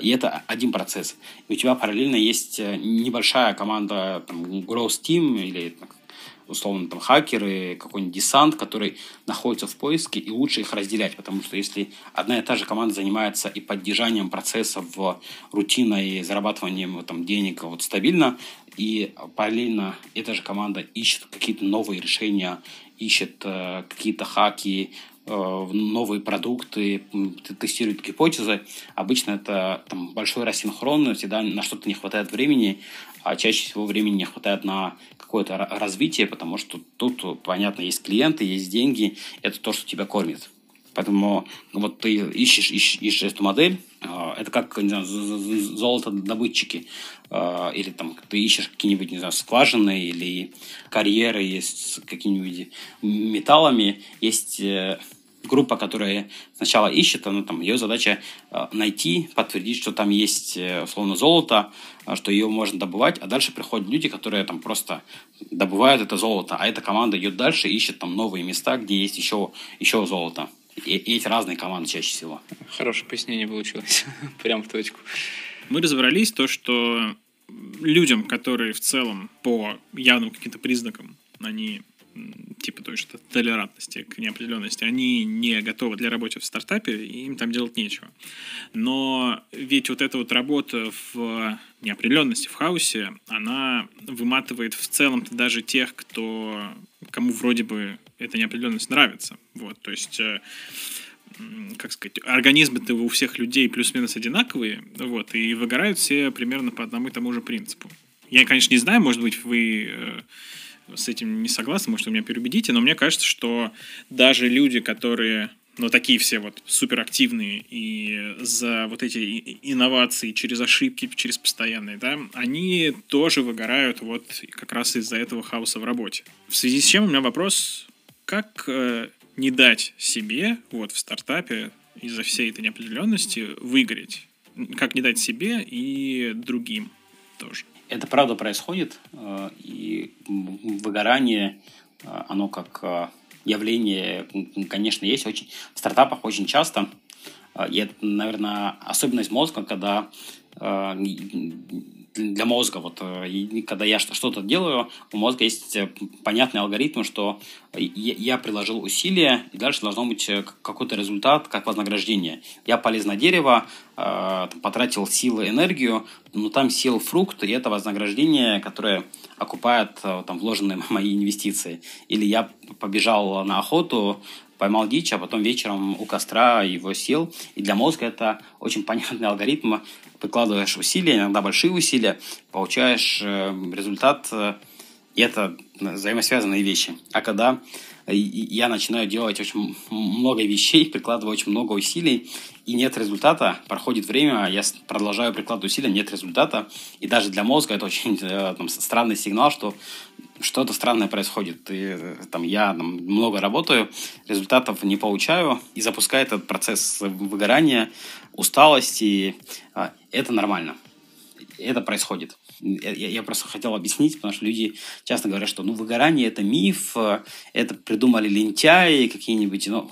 и это один процесс. И у тебя параллельно есть небольшая команда, там, Growth Team или условно там хакеры, какой-нибудь десант, который находится в поиске, и лучше их разделять, потому что если одна и та же команда занимается и поддержанием процессов в рутиной, зарабатыванием там, денег вот, стабильно, и параллельно эта же команда ищет какие-то новые решения, ищет э, какие-то хаки, э, новые продукты, тестирует гипотезы. Обычно это там, большой рассинхрон, всегда на что-то не хватает времени, а чаще всего времени не хватает на какое-то развитие, потому что тут, понятно, есть клиенты, есть деньги, это то, что тебя кормит. Поэтому вот ты ищешь, ищешь, ищешь эту модель, а, это как, не знаю, золотодобытчики. Э, или там ты ищешь какие-нибудь, не знаю, скважины или карьеры есть с какими-нибудь металлами. Есть э, группа, которая сначала ищет, она, там, ее задача э, найти, подтвердить, что там есть, э, условно, золото, э, что ее можно добывать, а дальше приходят люди, которые там просто добывают это золото, а эта команда идет дальше, ищет там новые места, где есть еще, еще золото. И, и эти разные команды чаще всего. Хорошее пояснение получилось. Прям в точку. Мы разобрались то, что людям, которые в целом по явным каким-то признакам, они типа той же толерантности к неопределенности, они не готовы для работы в стартапе, и им там делать нечего. Но ведь вот эта вот работа в неопределенности, в хаосе, она выматывает в целом даже тех, кто, кому вроде бы эта неопределенность нравится. Вот, то есть э, как сказать, организмы-то у всех людей плюс-минус одинаковые, вот, и выгорают все примерно по одному и тому же принципу. Я, конечно, не знаю, может быть, вы э, с этим не согласны, может, вы меня переубедите, но мне кажется, что даже люди, которые ну, такие все вот суперактивные и за вот эти инновации через ошибки, через постоянные, да, они тоже выгорают вот как раз из-за этого хаоса в работе. В связи с чем у меня вопрос, как э, не дать себе вот в стартапе из-за всей этой неопределенности выгореть? Как не дать себе и другим тоже? Это правда происходит, э, и выгорание, э, оно как э, явление, конечно, есть очень в стартапах очень часто. И это, наверное, особенность мозга, когда для мозга, вот, и когда я что-то делаю, у мозга есть понятный алгоритм, что я приложил усилия, и дальше должно быть какой-то результат, как вознаграждение. Я полез на дерево, потратил силы, энергию, но там сел фрукт, и это вознаграждение, которое окупает там, вложенные мои инвестиции. Или я побежал на охоту, поймал дичь, а потом вечером у костра его сел. И для мозга это очень понятный алгоритм прикладываешь усилия, иногда большие усилия, получаешь э, результат, э, и это взаимосвязанные вещи. А когда я начинаю делать очень много вещей, прикладываю очень много усилий, и нет результата, проходит время, я продолжаю прикладывать усилия, нет результата, и даже для мозга это очень э, там, странный сигнал, что что-то странное происходит. И, там, я там, много работаю, результатов не получаю, и запускает этот процесс выгорания, усталости. А, это нормально. Это происходит. Я, просто хотел объяснить, потому что люди часто говорят, что ну, выгорание – это миф, это придумали лентяи какие-нибудь. Ну,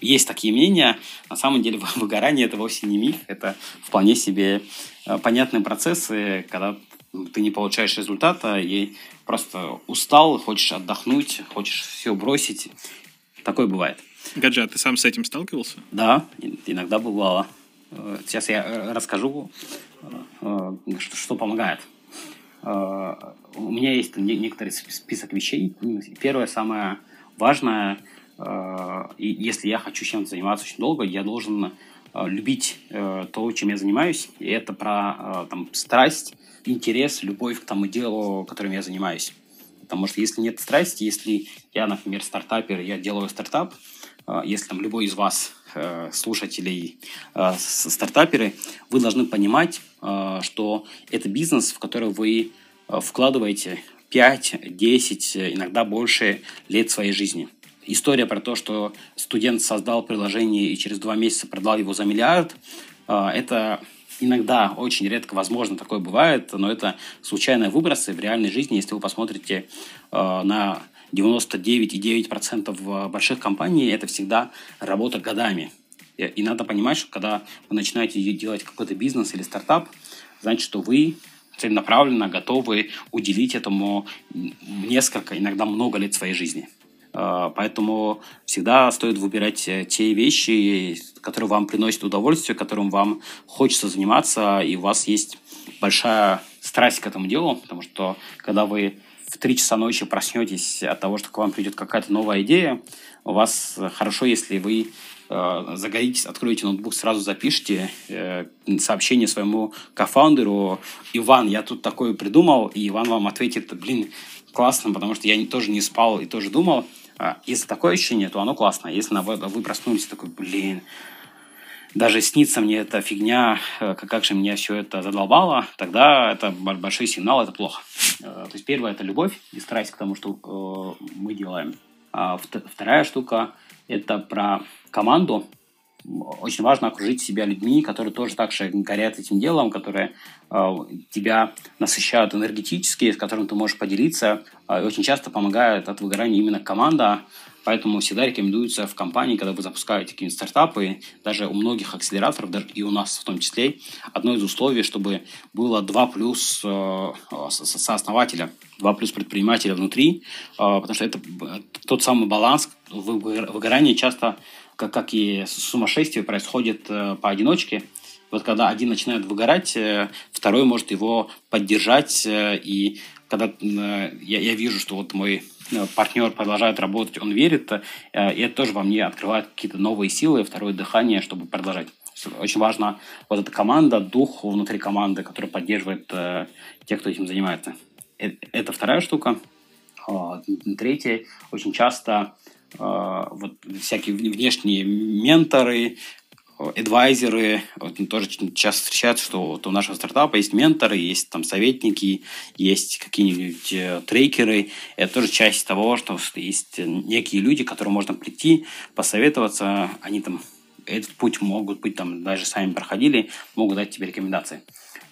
есть такие мнения. На самом деле выгорание – это вовсе не миф, это вполне себе э, понятные процессы, когда ты не получаешь результата и просто устал, хочешь отдохнуть, хочешь все бросить. Такое бывает. Гаджа, ты сам с этим сталкивался? Да, иногда бывало. Э, сейчас я э, расскажу, что, что помогает. У меня есть некоторый список вещей. Первое, самое важное, если я хочу чем-то заниматься очень долго, я должен любить то, чем я занимаюсь. И это про там, страсть, интерес, любовь к тому делу, которым я занимаюсь. Потому что если нет страсти, если я, например, стартапер, я делаю стартап, если там любой из вас э, слушателей э, стартаперы, вы должны понимать, э, что это бизнес, в который вы вкладываете 5, 10, иногда больше лет своей жизни. История про то, что студент создал приложение и через два месяца продал его за миллиард, это иногда, очень редко, возможно, такое бывает, но это случайные выбросы в реальной жизни. Если вы посмотрите на 99,9% больших компаний это всегда работа годами. И надо понимать, что когда вы начинаете делать какой-то бизнес или стартап, значит, что вы целенаправленно готовы уделить этому несколько, иногда много лет своей жизни. А, поэтому всегда стоит выбирать э, те вещи, которые вам приносят удовольствие, которым вам хочется заниматься, и у вас есть большая страсть к этому делу, потому что когда вы в 3 часа ночи проснетесь от того, что к вам придет какая-то новая идея, у вас хорошо, если вы э, загоритесь, откроете ноутбук, сразу запишите э, сообщение своему кофаундеру, Иван, я тут такое придумал, и Иван вам ответит, блин, классно, потому что я тоже не спал и тоже думал. А если такое ощущение, то оно классно. Если вы проснулись такой, блин, даже снится мне эта фигня, э, как же меня все это задолбало, тогда это большой сигнал, это плохо. Э, то есть первое – это любовь и страсть к тому, что мы делаем. А вторая штука – это про команду. Очень важно окружить себя людьми, которые тоже так же горят этим делом, которые тебя насыщают энергетически, с которыми ты можешь поделиться. И очень часто помогает от выгорания именно команда, Поэтому всегда рекомендуется в компании, когда вы запускаете какие-нибудь стартапы, даже у многих акселераторов, даже и у нас в том числе, одно из условий, чтобы было два плюс э, сооснователя, два плюс предпринимателя внутри, э, потому что это тот самый баланс, выгорание часто, как, как и сумасшествие, происходит э, поодиночке, вот когда один начинает выгорать, второй может его поддержать. И когда я, я вижу, что вот мой Э, партнер продолжает работать, он верит, э, и это тоже во мне открывает какие-то новые силы, второе дыхание, чтобы продолжать. Очень важна вот эта команда, дух внутри команды, который поддерживает э, тех, кто этим занимается. Это вторая штука. А, третья, очень часто вот всякие внешние менторы, адвайзеры, вот, тоже часто встречаются, что вот у нашего стартапа есть менторы, есть там советники, есть какие-нибудь э, трекеры. Это тоже часть того, что есть некие люди, к которым можно прийти, посоветоваться. Они там этот путь могут быть там даже сами проходили, могут дать тебе рекомендации.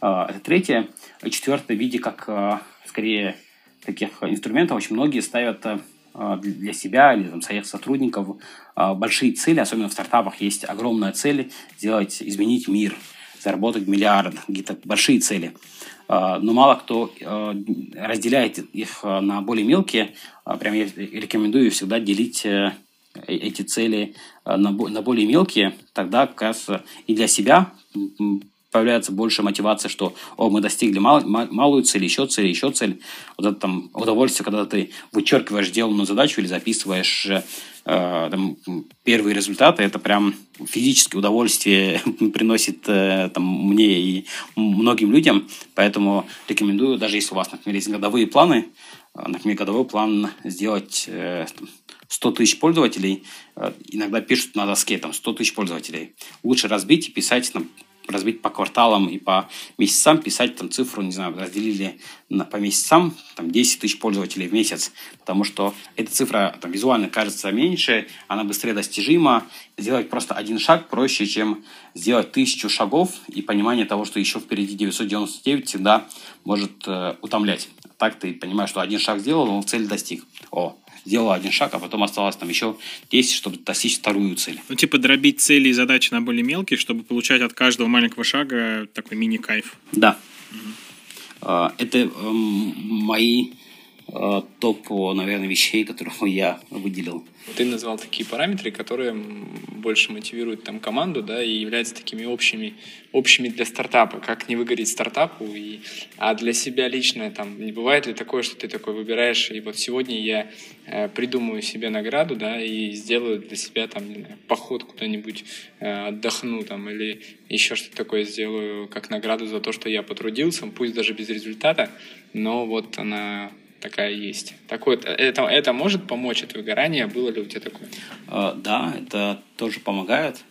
А, это третье. Четвертое, в виде как э, скорее таких инструментов очень многие ставят э, а, для себя или там, своих сотрудников а, большие цели, особенно в стартапах есть огромная цель сделать, изменить мир, заработать миллиард, какие-то большие цели. А, но мало кто разделяет их на более мелкие. Прям я рекомендую всегда делить э, эти цели на более мелкие, тогда как раз и для себя появляется больше мотивации, что о, мы достигли мал, малую цель, еще цель, еще цель. Вот это там удовольствие, когда ты вычеркиваешь сделанную задачу или записываешь э, там, первые результаты, это прям физическое удовольствие приносит э, там, мне и многим людям. Поэтому рекомендую, даже если у вас, например, есть годовые планы, э, например, годовой план сделать э, 100 тысяч пользователей, э, иногда пишут на доске там 100 тысяч пользователей. Лучше разбить и писать там, разбить по кварталам и по месяцам, писать там цифру, не знаю, разделили на, по месяцам, там 10 тысяч пользователей в месяц, потому что эта цифра там, визуально кажется меньше, она быстрее достижима. Сделать просто один шаг проще, чем сделать тысячу шагов, и понимание того, что еще впереди 999 всегда может э, утомлять. Так ты понимаешь, что один шаг сделал, он цель достиг. О, сделала один шаг, а потом осталось там еще 10, чтобы достичь вторую цель. Ну, типа дробить цели и задачи на более мелкие, чтобы получать от каждого маленького шага такой мини-кайф. Да. Угу. Это эм, мои топ, наверное, вещей, которые я выделил. Ты назвал такие параметры, которые больше мотивируют там команду, да, и являются такими общими, общими для стартапа, как не выгореть стартапу, и, а для себя лично там не бывает ли такое, что ты такой выбираешь, и вот сегодня я э, придумаю себе награду, да, и сделаю для себя там, знаю, поход куда-нибудь, э, отдохну там, или еще что-то такое сделаю как награду за то, что я потрудился, пусть даже без результата, но вот она такая есть. Такое, это, это может помочь от выгорания? Было ли у тебя такое? Uh, да, это тоже помогает.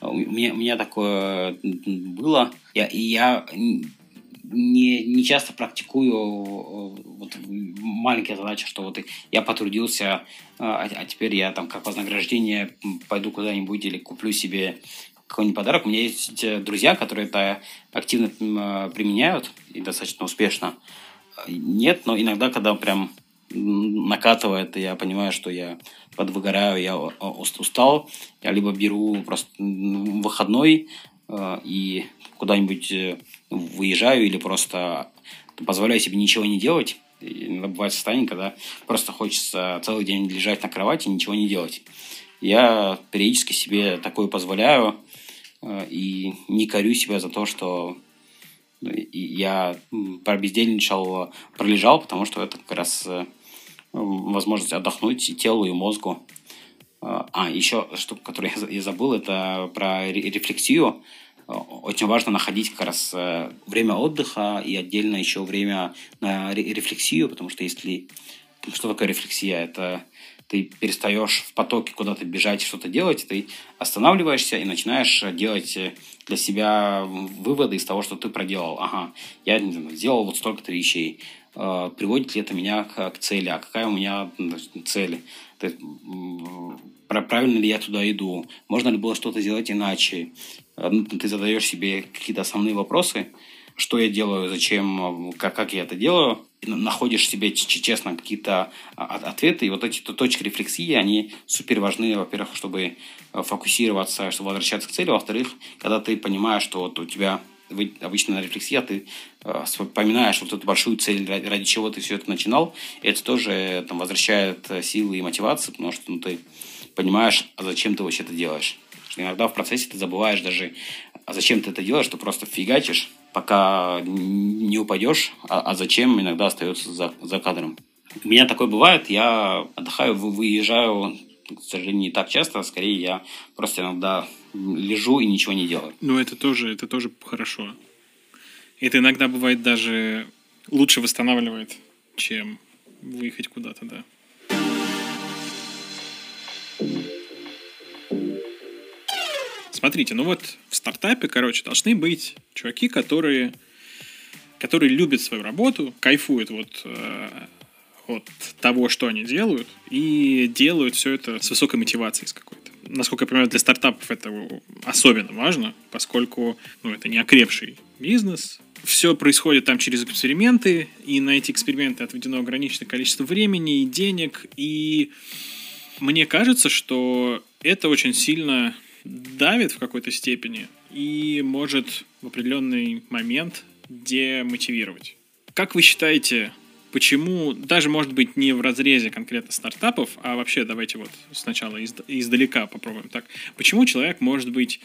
У меня, у меня такое было. Я, я не, не часто практикую вот, маленькие задачи, что вот я потрудился, а, а теперь я там как вознаграждение пойду куда-нибудь или куплю себе какой-нибудь подарок. У меня есть друзья, которые это активно применяют и достаточно успешно. Нет, но иногда, когда прям накатывает, я понимаю, что я подвыгораю, я устал, я либо беру просто выходной э, и куда-нибудь э, выезжаю или просто позволяю себе ничего не делать. Иногда бывает состояние, когда просто хочется целый день лежать на кровати и ничего не делать. Я периодически себе такое позволяю э, и не корю себя за то, что я пробездельничал, пролежал, потому что это как раз э, возможность отдохнуть и телу, и мозгу. А, а еще штука, которую я забыл, это про рефлексию. Очень важно находить как раз э, время отдыха и отдельно еще время на рефлексию, потому что если... Что такое рефлексия? Это ты перестаешь в потоке куда-то бежать, что-то делать, ты останавливаешься и начинаешь делать для себя выводы из того, что ты проделал. Ага, я сделал вот столько-то вещей. Э, приводит ли это меня к, к цели? А какая у меня цель? Ты, правильно ли я туда иду? Можно ли было что-то сделать иначе? Э, ну, ты задаешь себе какие-то основные вопросы, что я делаю, зачем, как, как я это делаю, находишь себе честно какие-то а, ответы, и вот эти точки рефлексии, они супер важны, во-первых, чтобы э, фокусироваться, чтобы возвращаться к цели, во-вторых, когда ты понимаешь, что вот у тебя обычно на рефлексии, а ты э, вспоминаешь вот эту большую цель, ради чего ты все это начинал, это тоже там, возвращает силы и мотивацию, потому что ну, ты понимаешь, а зачем ты вообще это делаешь. Что иногда в процессе ты забываешь даже, а зачем ты это делаешь, ты просто фигачишь, пока не упадешь, а, а зачем иногда остается за, за кадром. У меня такое бывает, я отдыхаю, выезжаю, к сожалению, не так часто, скорее я просто иногда лежу и ничего не делаю. Ну, это тоже, это тоже хорошо. Это иногда бывает даже лучше восстанавливает, чем выехать куда-то, да. Смотрите, ну вот в стартапе, короче, должны быть чуваки, которые, которые любят свою работу, кайфуют вот э, от того, что они делают, и делают все это с высокой мотивацией с какой-то. Насколько я понимаю, для стартапов это особенно важно, поскольку ну, это не окрепший бизнес, все происходит там через эксперименты, и на эти эксперименты отведено ограниченное количество времени и денег, и мне кажется, что это очень сильно давит в какой-то степени и может в определенный момент демотивировать. Как вы считаете, почему, даже может быть не в разрезе конкретно стартапов, а вообще давайте вот сначала из, издалека попробуем так, почему человек может быть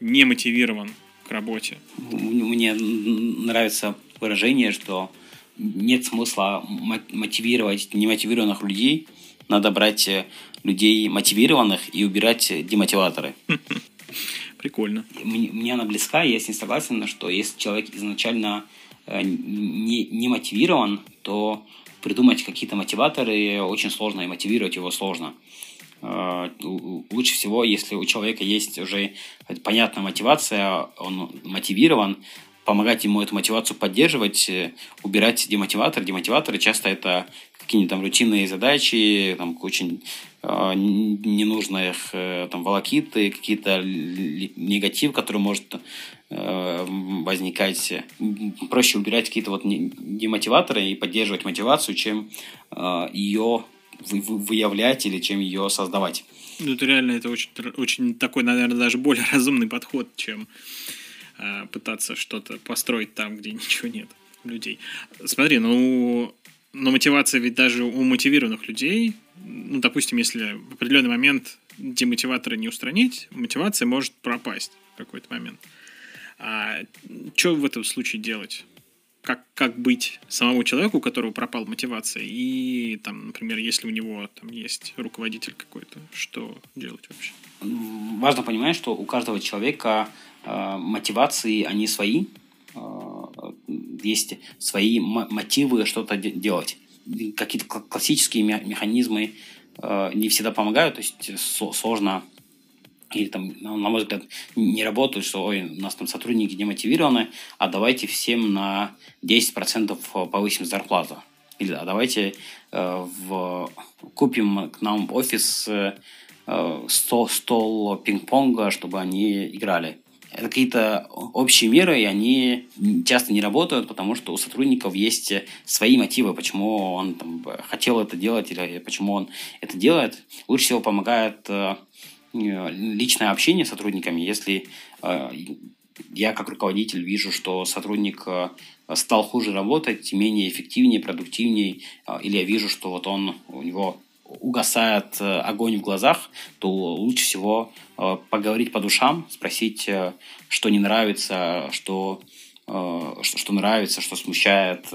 не мотивирован к работе? Мне нравится выражение, что нет смысла мотивировать немотивированных людей, надо брать э, людей мотивированных и убирать демотиваторы. Прикольно. Мне, мне она близка, я с ней согласен, что если человек изначально э, не, не мотивирован, то придумать какие-то мотиваторы очень сложно, и мотивировать его сложно. Э, лучше всего, если у человека есть уже понятная мотивация, он мотивирован, помогать ему эту мотивацию поддерживать, э, убирать демотиватор. Демотиваторы часто это какие-нибудь там рутинные задачи, там очень э, ненужные э, там волокиты, какие-то негатив, который может э, возникать. Проще убирать какие-то вот демотиваторы и поддерживать мотивацию, чем э, ее выявлять или чем ее создавать. Ну, это реально это очень, очень такой, наверное, даже более разумный подход, чем пытаться что-то построить там, где ничего нет людей. Смотри, ну, но мотивация ведь даже у мотивированных людей, ну, допустим, если в определенный момент демотиваторы не устранить, мотивация может пропасть в какой-то момент. А что в этом случае делать? Как, как быть самому человеку, у которого пропала мотивация, и, там, например, если у него там есть руководитель какой-то, что делать вообще? Важно понимать, что у каждого человека э, мотивации, они свои, э, есть свои мотивы что-то делать. Какие-то классические механизмы э, не всегда помогают, то есть сложно или там, на мой взгляд, не работают, что ой, у нас там сотрудники не мотивированы, а давайте всем на 10% повысим зарплату. Или а давайте э, в, купим к нам офис э, стол, стол пинг-понга, чтобы они играли это какие-то общие меры, и они часто не работают, потому что у сотрудников есть свои мотивы, почему он там, хотел это делать или почему он это делает. Лучше всего помогает э, личное общение с сотрудниками. Если э, я как руководитель вижу, что сотрудник э, стал хуже работать, менее эффективнее, продуктивнее, или я вижу, что вот он, у него угасает э, огонь в глазах, то лучше всего э, поговорить по душам, спросить, э, что не нравится, что, что нравится, что смущает,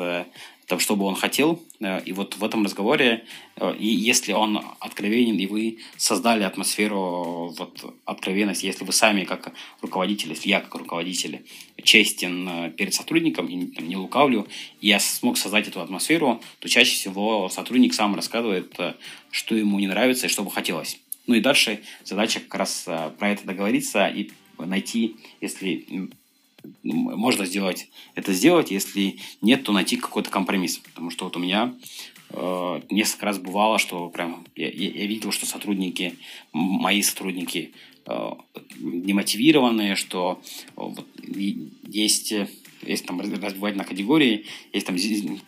там, что бы он хотел. Э, и вот в этом разговоре, э, и если он откровенен, и вы создали атмосферу вот, откровенности, если вы сами как руководитель, если я как руководитель честен э, перед сотрудником и там, не лукавлю, и я смог создать эту атмосферу, то чаще всего сотрудник сам рассказывает, что ему не нравится и что бы хотелось. Ну и дальше задача как раз про это договориться и найти, если можно сделать это сделать, если нет, то найти какой-то компромисс. Потому что вот у меня э, несколько раз бывало, что прям я, я видел, что сотрудники, мои сотрудники э, демотивированные, что э, вот, есть есть там разбивать на категории, есть там,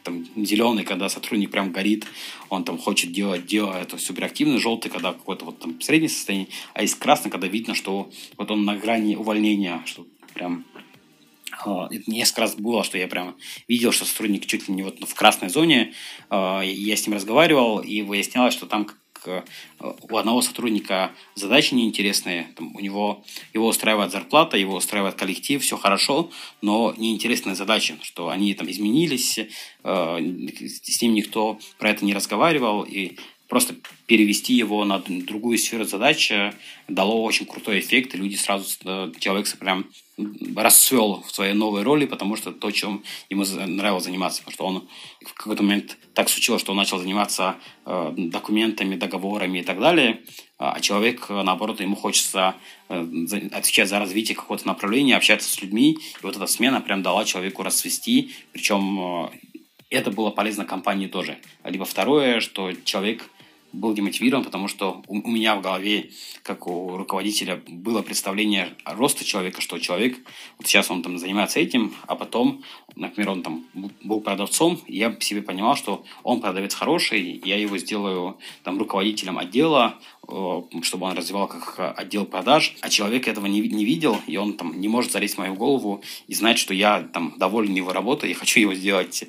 там зеленый, когда сотрудник прям горит, он там хочет делать, делать это суперактивно, желтый, когда какое-то вот там среднее состояние, а есть красный, когда видно, что вот он на грани увольнения, что прям несколько раз было, что я прям видел, что сотрудник чуть ли не вот в красной зоне. А, я с ним разговаривал, и выяснялось, что там э, у одного сотрудника задачи неинтересные, там, у него его устраивает зарплата, его устраивает коллектив, все хорошо, но неинтересные задачи, что они там изменились, э, с ним никто про это не разговаривал, и просто перевести его на другую сферу задач дало очень крутой эффект, и люди сразу, э, человек прям расцвел в своей новой роли, потому что то, чем ему нравилось заниматься, потому что он в какой-то момент так случилось, что он начал заниматься э, документами, договорами и так далее, а человек, наоборот, ему хочется э, отвечать за развитие какого-то направления, общаться с людьми, и вот эта смена прям дала человеку расцвести, причем это было полезно компании тоже. Либо второе, что человек был демотивирован, потому что у, меня в голове, как у руководителя, было представление о росте человека, что человек, вот сейчас он там занимается этим, а потом, например, он там был продавцом, и я себе понимал, что он продавец хороший, я его сделаю там руководителем отдела, э, чтобы он развивал как отдел продаж, а человек этого не, не видел, и он там не может залезть в мою голову и знать, что я там доволен его работой, и хочу его сделать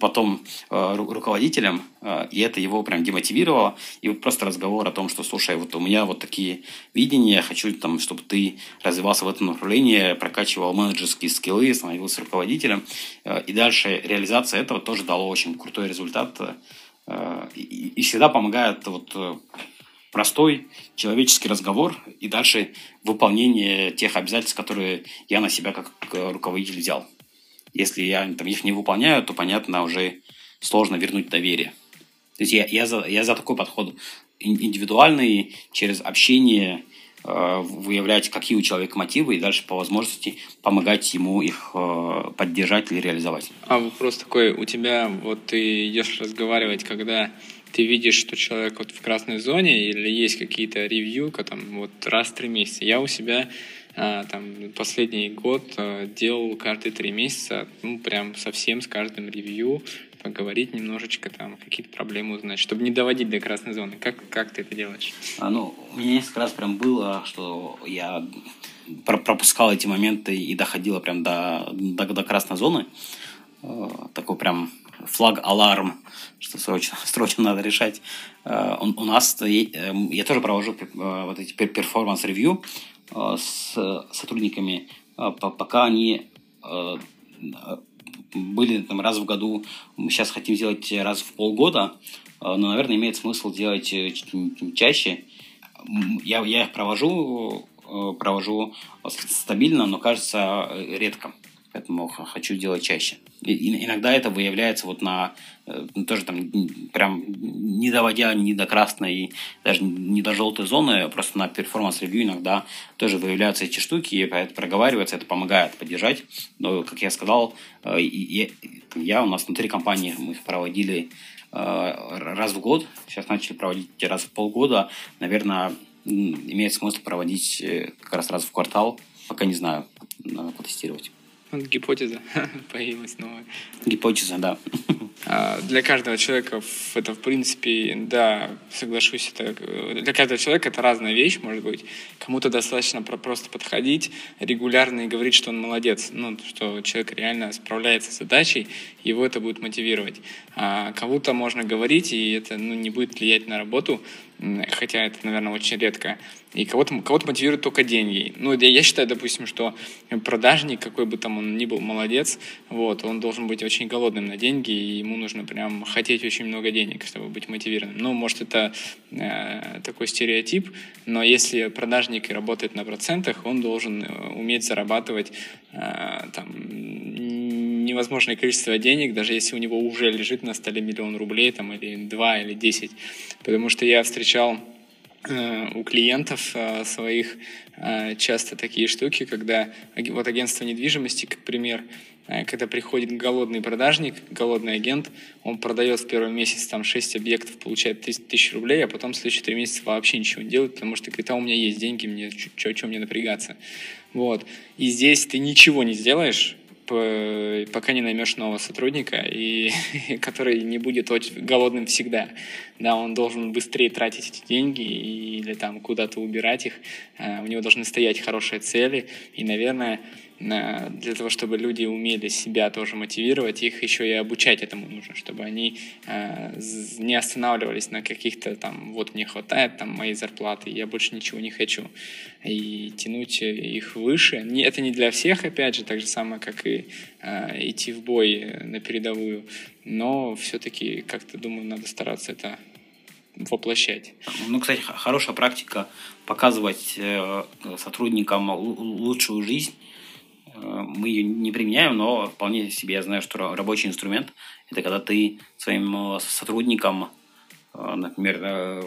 потом э, руководителем, э, и это его прям демотивировало. И вот просто разговор о том, что, слушай, вот у меня вот такие видения, я хочу, там, чтобы ты развивался в этом направлении, прокачивал менеджерские скиллы, становился руководителем. Э, и дальше реализация этого тоже дало очень крутой результат. Э, и, и всегда помогает вот э, простой человеческий разговор и дальше выполнение тех обязательств, которые я на себя как руководитель взял. Если я там, их не выполняю, то, понятно, уже сложно вернуть доверие. То есть я, я, за, я за такой подход индивидуальный, через общение э, выявлять, какие у человека мотивы, и дальше по возможности помогать ему их э, поддержать или реализовать. А вопрос такой, у тебя вот ты идешь разговаривать, когда ты видишь, что человек вот в красной зоне, или есть какие-то ревью, там вот раз в три месяца. Я у себя там, последний год а, делал каждые три месяца, ну, прям совсем с каждым review, поговорить немножечко, там, какие-то проблемы узнать, чтобы не доводить до красной зоны. Как, как ты это делаешь? А, ну, у меня несколько раз прям было, что я пропускал эти моменты и доходило прям до, до, до красной зоны. Такой прям flag alarm, что срочно, срочно надо решать. У, у нас, я тоже провожу вот эти performance review, Э, с сотрудниками, э, пока они э, были там раз в году, сейчас хотим сделать раз в полгода, но, наверное, имеет смысл делать чаще. Я, я их провожу, провожу стабильно, но кажется редко. Поэтому хочу делать чаще. И, иногда это выявляется вот на Э, тоже там прям не доводя ни до красной, даже не до желтой зоны, а просто на performance review иногда тоже выявляются эти штуки, и это проговаривается, это помогает поддержать. Но, как я сказал, э, я, у нас внутри компании, мы проводили э, раз в год, сейчас начали проводить раз в полгода, наверное, имеет смысл проводить как раз раз в квартал, пока не знаю, надо потестировать. Гипотеза появилась новая. Гипотеза, да. А, для каждого человека это, в принципе, да, соглашусь, это, для каждого человека это разная вещь, может быть. Кому-то достаточно просто подходить регулярно и говорить, что он молодец, ну, что человек реально справляется с задачей, его это будет мотивировать. А кому-то можно говорить, и это ну, не будет влиять на работу, хотя это, наверное, очень редко. И кого-то кого мотивируют только деньги. Ну, я, я считаю, допустим, что продажник, какой бы там он ни был молодец, вот, он должен быть очень голодным на деньги, и ему нужно прям хотеть очень много денег, чтобы быть мотивированным. Ну, может, это э, такой стереотип, но если продажник работает на процентах, он должен э, уметь зарабатывать э, там невозможное количество денег, даже если у него уже лежит на столе миллион рублей, там, или два, или десять. Потому что я встречал э, у клиентов э, своих э, часто такие штуки, когда вот агентство недвижимости, как пример, когда приходит голодный продажник, голодный агент, он продает в первый месяц там 6 объектов, получает тысячу рублей, а потом в следующие три месяца вообще ничего не делает, потому что говорит, а у меня есть деньги, мне что мне напрягаться. Вот. И здесь ты ничего не сделаешь, пока не наймешь нового сотрудника, и, который не будет очень голодным всегда. Да, он должен быстрее тратить эти деньги или там куда-то убирать их. А, у него должны стоять хорошие цели. И, наверное, для того, чтобы люди умели себя тоже мотивировать, их еще и обучать этому нужно, чтобы они э, не останавливались на каких-то там, вот мне хватает там моей зарплаты, я больше ничего не хочу, и тянуть их выше. Это не для всех, опять же, так же самое, как и э, идти в бой на передовую, но все-таки как-то, думаю, надо стараться это воплощать. Ну, кстати, хорошая практика показывать э, сотрудникам лучшую жизнь мы ее не применяем, но вполне себе я знаю, что рабочий инструмент – это когда ты своим э, сотрудникам, э, например,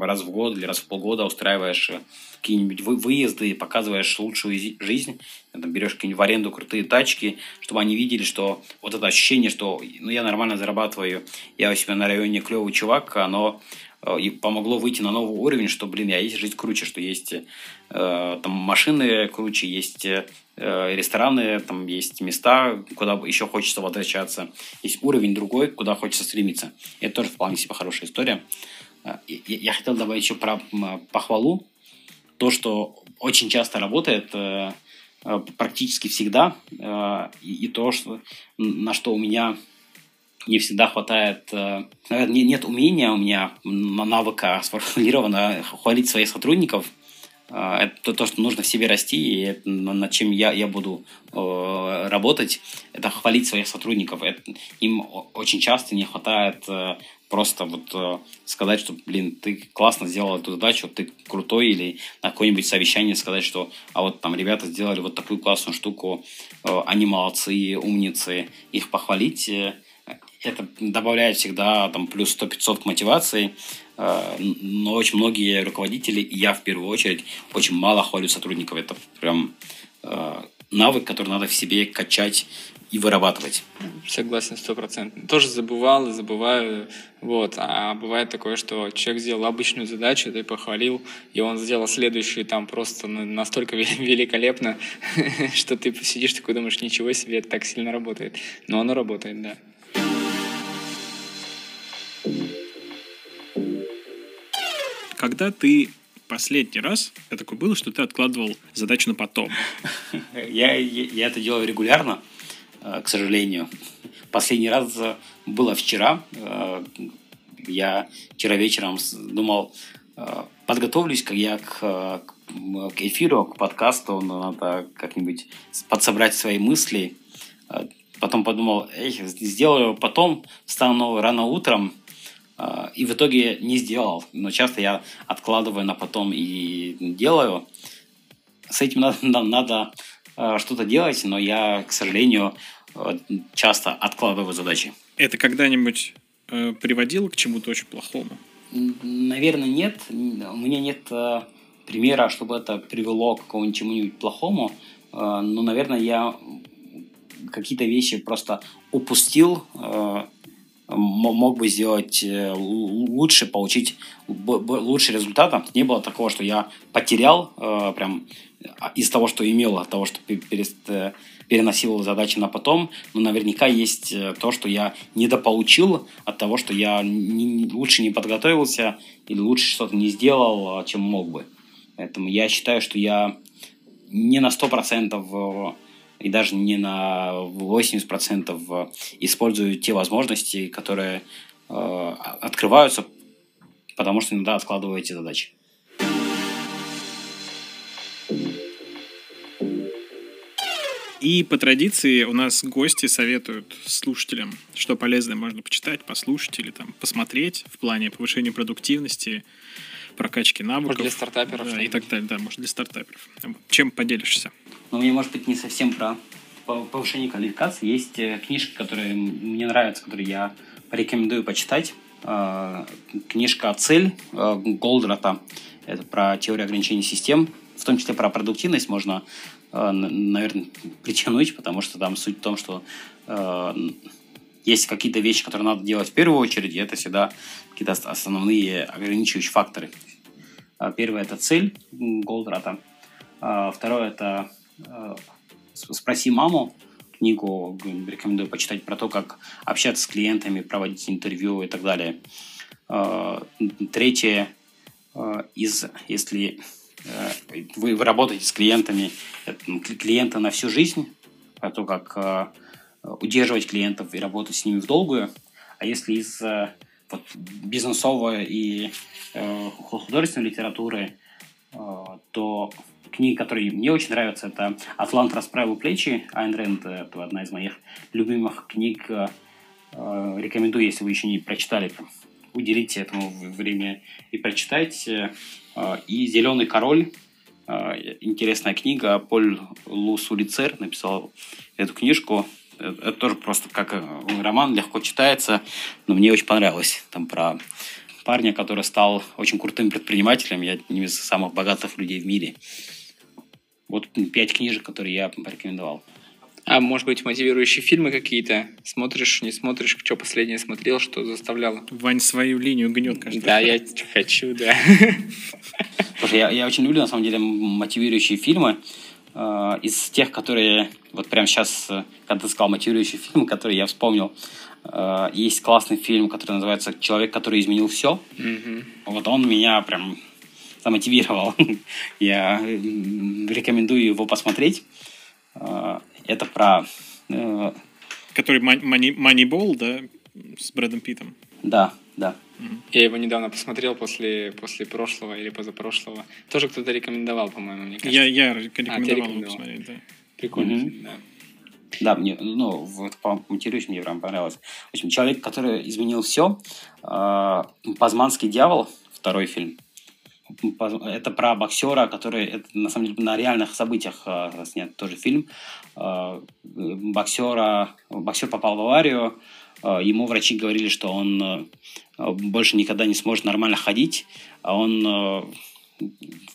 раз в год или раз в полгода устраиваешь какие-нибудь выезды, показываешь лучшую жизнь, там, берешь какие-нибудь в аренду крутые тачки, чтобы они видели, что вот это ощущение, что ну, я нормально зарабатываю, я у себя на районе клевый чувак, оно и помогло выйти на новый уровень, что, блин, я есть жизнь круче, что есть э, там машины круче, есть Э, рестораны, там есть места, куда еще хочется возвращаться. Есть уровень другой, куда хочется стремиться. Это тоже вполне себе хорошая история. Э, я хотел добавить еще про похвалу. То, что очень часто работает, э, практически всегда, и то, что, на что у меня не всегда хватает, наверное, нет умения у меня, навыка сформулировано хвалить своих сотрудников – а, это то, что нужно в себе расти, и это, над чем я, я буду э, работать, это хвалить своих сотрудников. Это, им очень часто не хватает э, просто вот э, сказать, что, блин, ты классно сделал эту задачу, ты крутой, или на какое-нибудь совещание сказать, что, а вот там ребята сделали вот такую классную штуку, э, они молодцы, умницы, их похвалить, э, это добавляет всегда там плюс 100-500 к мотивации, э, но очень многие руководители, и я в первую очередь, очень мало хвалю сотрудников. Это прям э, навык, который надо в себе качать и вырабатывать. Согласен, сто процентов. Тоже забывал и забываю. Вот. А бывает такое, что человек сделал обычную задачу, ты похвалил, и он сделал следующую там просто настолько великолепно, что ты сидишь такой думаешь, ничего себе, это так сильно работает. Но оно работает, да. Когда ты последний раз это такое было, что ты откладывал задачу на потом? Я, я, я это делаю регулярно, э, к сожалению. Последний раз было вчера. Э, я вчера вечером думал, э, подготовлюсь как я к, к эфиру, к подкасту, надо как-нибудь подсобрать свои мысли. Потом подумал, эй, сделаю потом, встану рано утром, и в итоге не сделал. Но часто я откладываю на потом и делаю. С этим надо, надо а, что-то делать, но я, к сожалению, а, часто откладываю задачи. Это когда-нибудь э, приводило к чему-то очень плохому? Наверное, нет. У меня нет э, примера, чтобы это привело к какому-нибудь чему-нибудь плохому. Но, наверное, я какие-то вещи просто упустил, мог бы сделать э, лучше, получить лучший результат. Не было такого, что я потерял э, прям а, из того, что имел, от того, что э, переносил задачи на потом, но наверняка есть то, что я недополучил от того, что я не, лучше не подготовился или лучше что-то не сделал, чем мог бы. Поэтому я считаю, что я не на 100% и даже не на 80% использую те возможности, которые э, открываются потому что иногда откладываете задачи. И по традиции у нас гости советуют слушателям, что полезное можно почитать, послушать или там посмотреть в плане повышения продуктивности, прокачки навыков. Может, для стартаперов. Да, и так далее, да, может, для стартаперов. Чем поделишься? Ну, мне, может быть, не совсем про повышение квалификации. Есть э, книжки, которые мне нравятся, которые я порекомендую почитать. Э, книжка «Цель» э, Голдрата. Это про теорию ограничений систем. В том числе про продуктивность можно наверное, притянуть, потому что там суть в том, что есть какие-то вещи, которые надо делать в первую очередь, и это всегда какие-то основные ограничивающие факторы. А первое – это цель Голдрата. А второе – это э, «Спроси маму», книгу рекомендую почитать про то, как общаться с клиентами, проводить интервью и так далее. А, третье, из, если Э, вы, вы работаете с клиентами, клиента на всю жизнь, про то, как э, удерживать клиентов и работать с ними в долгую. А если из э, вот, бизнесовой и художественной литературы, то книги, которые мне очень нравятся, это «Атлант расправил плечи». Айн Рэнд – это одна из моих любимых книг. Рекомендую, если вы еще не прочитали, уделите этому время и прочитайте. А, и «Зеленый король», а, интересная книга, Поль Лус Улицер написал эту книжку. Это тоже просто как э, роман, легко читается, но мне очень понравилось. Там про парня, который стал очень крутым предпринимателем, я одним из самых богатых людей в мире. Вот пять книжек, которые я порекомендовал. А может быть, мотивирующие фильмы какие-то? Смотришь, не смотришь? Что последнее смотрел, что заставляло? Вань свою линию гнет, кажется. Да, я хочу, да. Слушай, я, я очень люблю, на самом деле, мотивирующие фильмы. Э, из тех, которые... Вот прямо сейчас, э, когда ты сказал мотивирующий фильм, который я вспомнил, э, есть классный фильм, который называется «Человек, который изменил все». Mm-hmm. Вот он меня прям замотивировал. я рекомендую его посмотреть. Это про... Э... Который Moneyball, да, с Брэдом Питом? Да, да. Я его недавно посмотрел после, после прошлого или позапрошлого. Тоже кто-то рекомендовал, по-моему, мне кажется. Я, я рекомендовал, а, рекомендовал. его посмотреть, да. Прикольно, mm-hmm. да. Да, мне, ну, вот по матерюсь, мне прям понравилось. В общем, человек, который изменил все, э, Пазманский дьявол, второй фильм, это про боксера, который это, на самом деле на реальных событиях э, снят тоже фильм. Э, боксера, боксер попал в аварию, э, ему врачи говорили, что он больше никогда не сможет нормально ходить, а он э,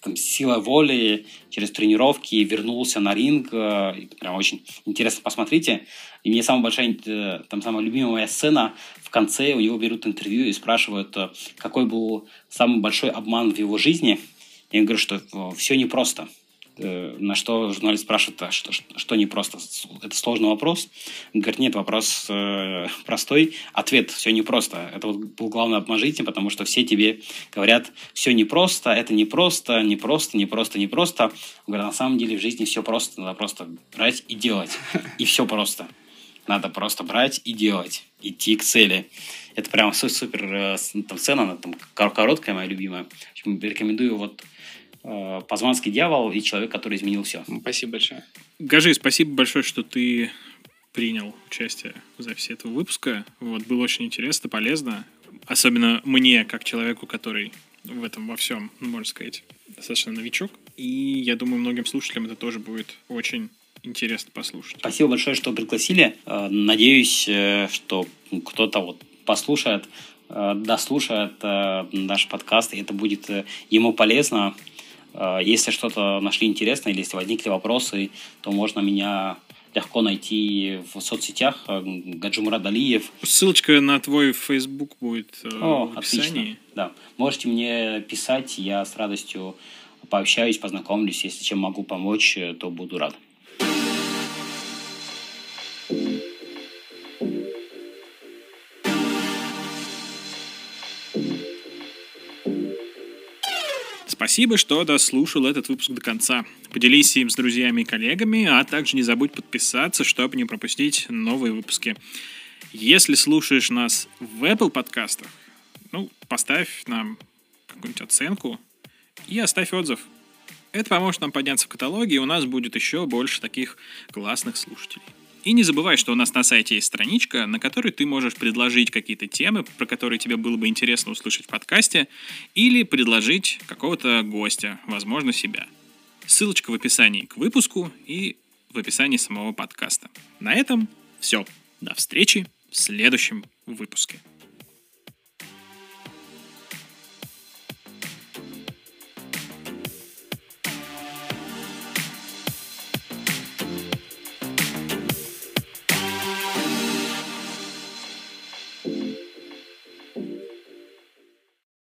там, сила воли через тренировки вернулся на ринг. Э, прям очень интересно, посмотрите. И мне самая большая, э, там самая любимая сцена в конце, у него берут интервью и спрашивают, какой был самый большой обман в его жизни. Я говорю, что все непросто. Э, на что журналист спрашивает, а что, что, что непросто? Это сложный вопрос. Он говорит, нет, вопрос э, простой. Ответ, все непросто. Это вот был главный обман жизни, потому что все тебе говорят, все непросто, это непросто, непросто, непросто, непросто. Он говорит, на самом деле в жизни все просто, надо просто брать и делать. И все просто. Надо просто брать и делать, идти к цели. Это прям супер э, там, сцена, она там короткая, моя любимая. Рекомендую вот э, Позванский дьявол и человек, который изменил все. Спасибо большое. Гажи, спасибо большое, что ты принял участие в записи этого выпуска. Вот, было очень интересно, полезно. Особенно мне, как человеку, который в этом во всем, можно сказать, достаточно новичок. И я думаю, многим слушателям это тоже будет очень интересно послушать. Спасибо большое, что пригласили. Э, надеюсь, э, что кто-то вот послушает, э, дослушает наш подкаст, и это будет ему полезно. Если что-то нашли интересное или если возникли вопросы, то можно меня легко найти в соцсетях Гаджумурад Алиев. Ссылочка на твой Facebook будет О, в описании. Отлично. Да. Можете мне писать, я с радостью пообщаюсь, познакомлюсь. Если чем могу помочь, то буду рад. Спасибо, что дослушал этот выпуск до конца. Поделись им с друзьями и коллегами, а также не забудь подписаться, чтобы не пропустить новые выпуски. Если слушаешь нас в Apple подкастах, ну, поставь нам какую-нибудь оценку и оставь отзыв. Это поможет нам подняться в каталоге, и у нас будет еще больше таких классных слушателей. И не забывай, что у нас на сайте есть страничка, на которой ты можешь предложить какие-то темы, про которые тебе было бы интересно услышать в подкасте, или предложить какого-то гостя, возможно, себя. Ссылочка в описании к выпуску и в описании самого подкаста. На этом все. До встречи в следующем выпуске.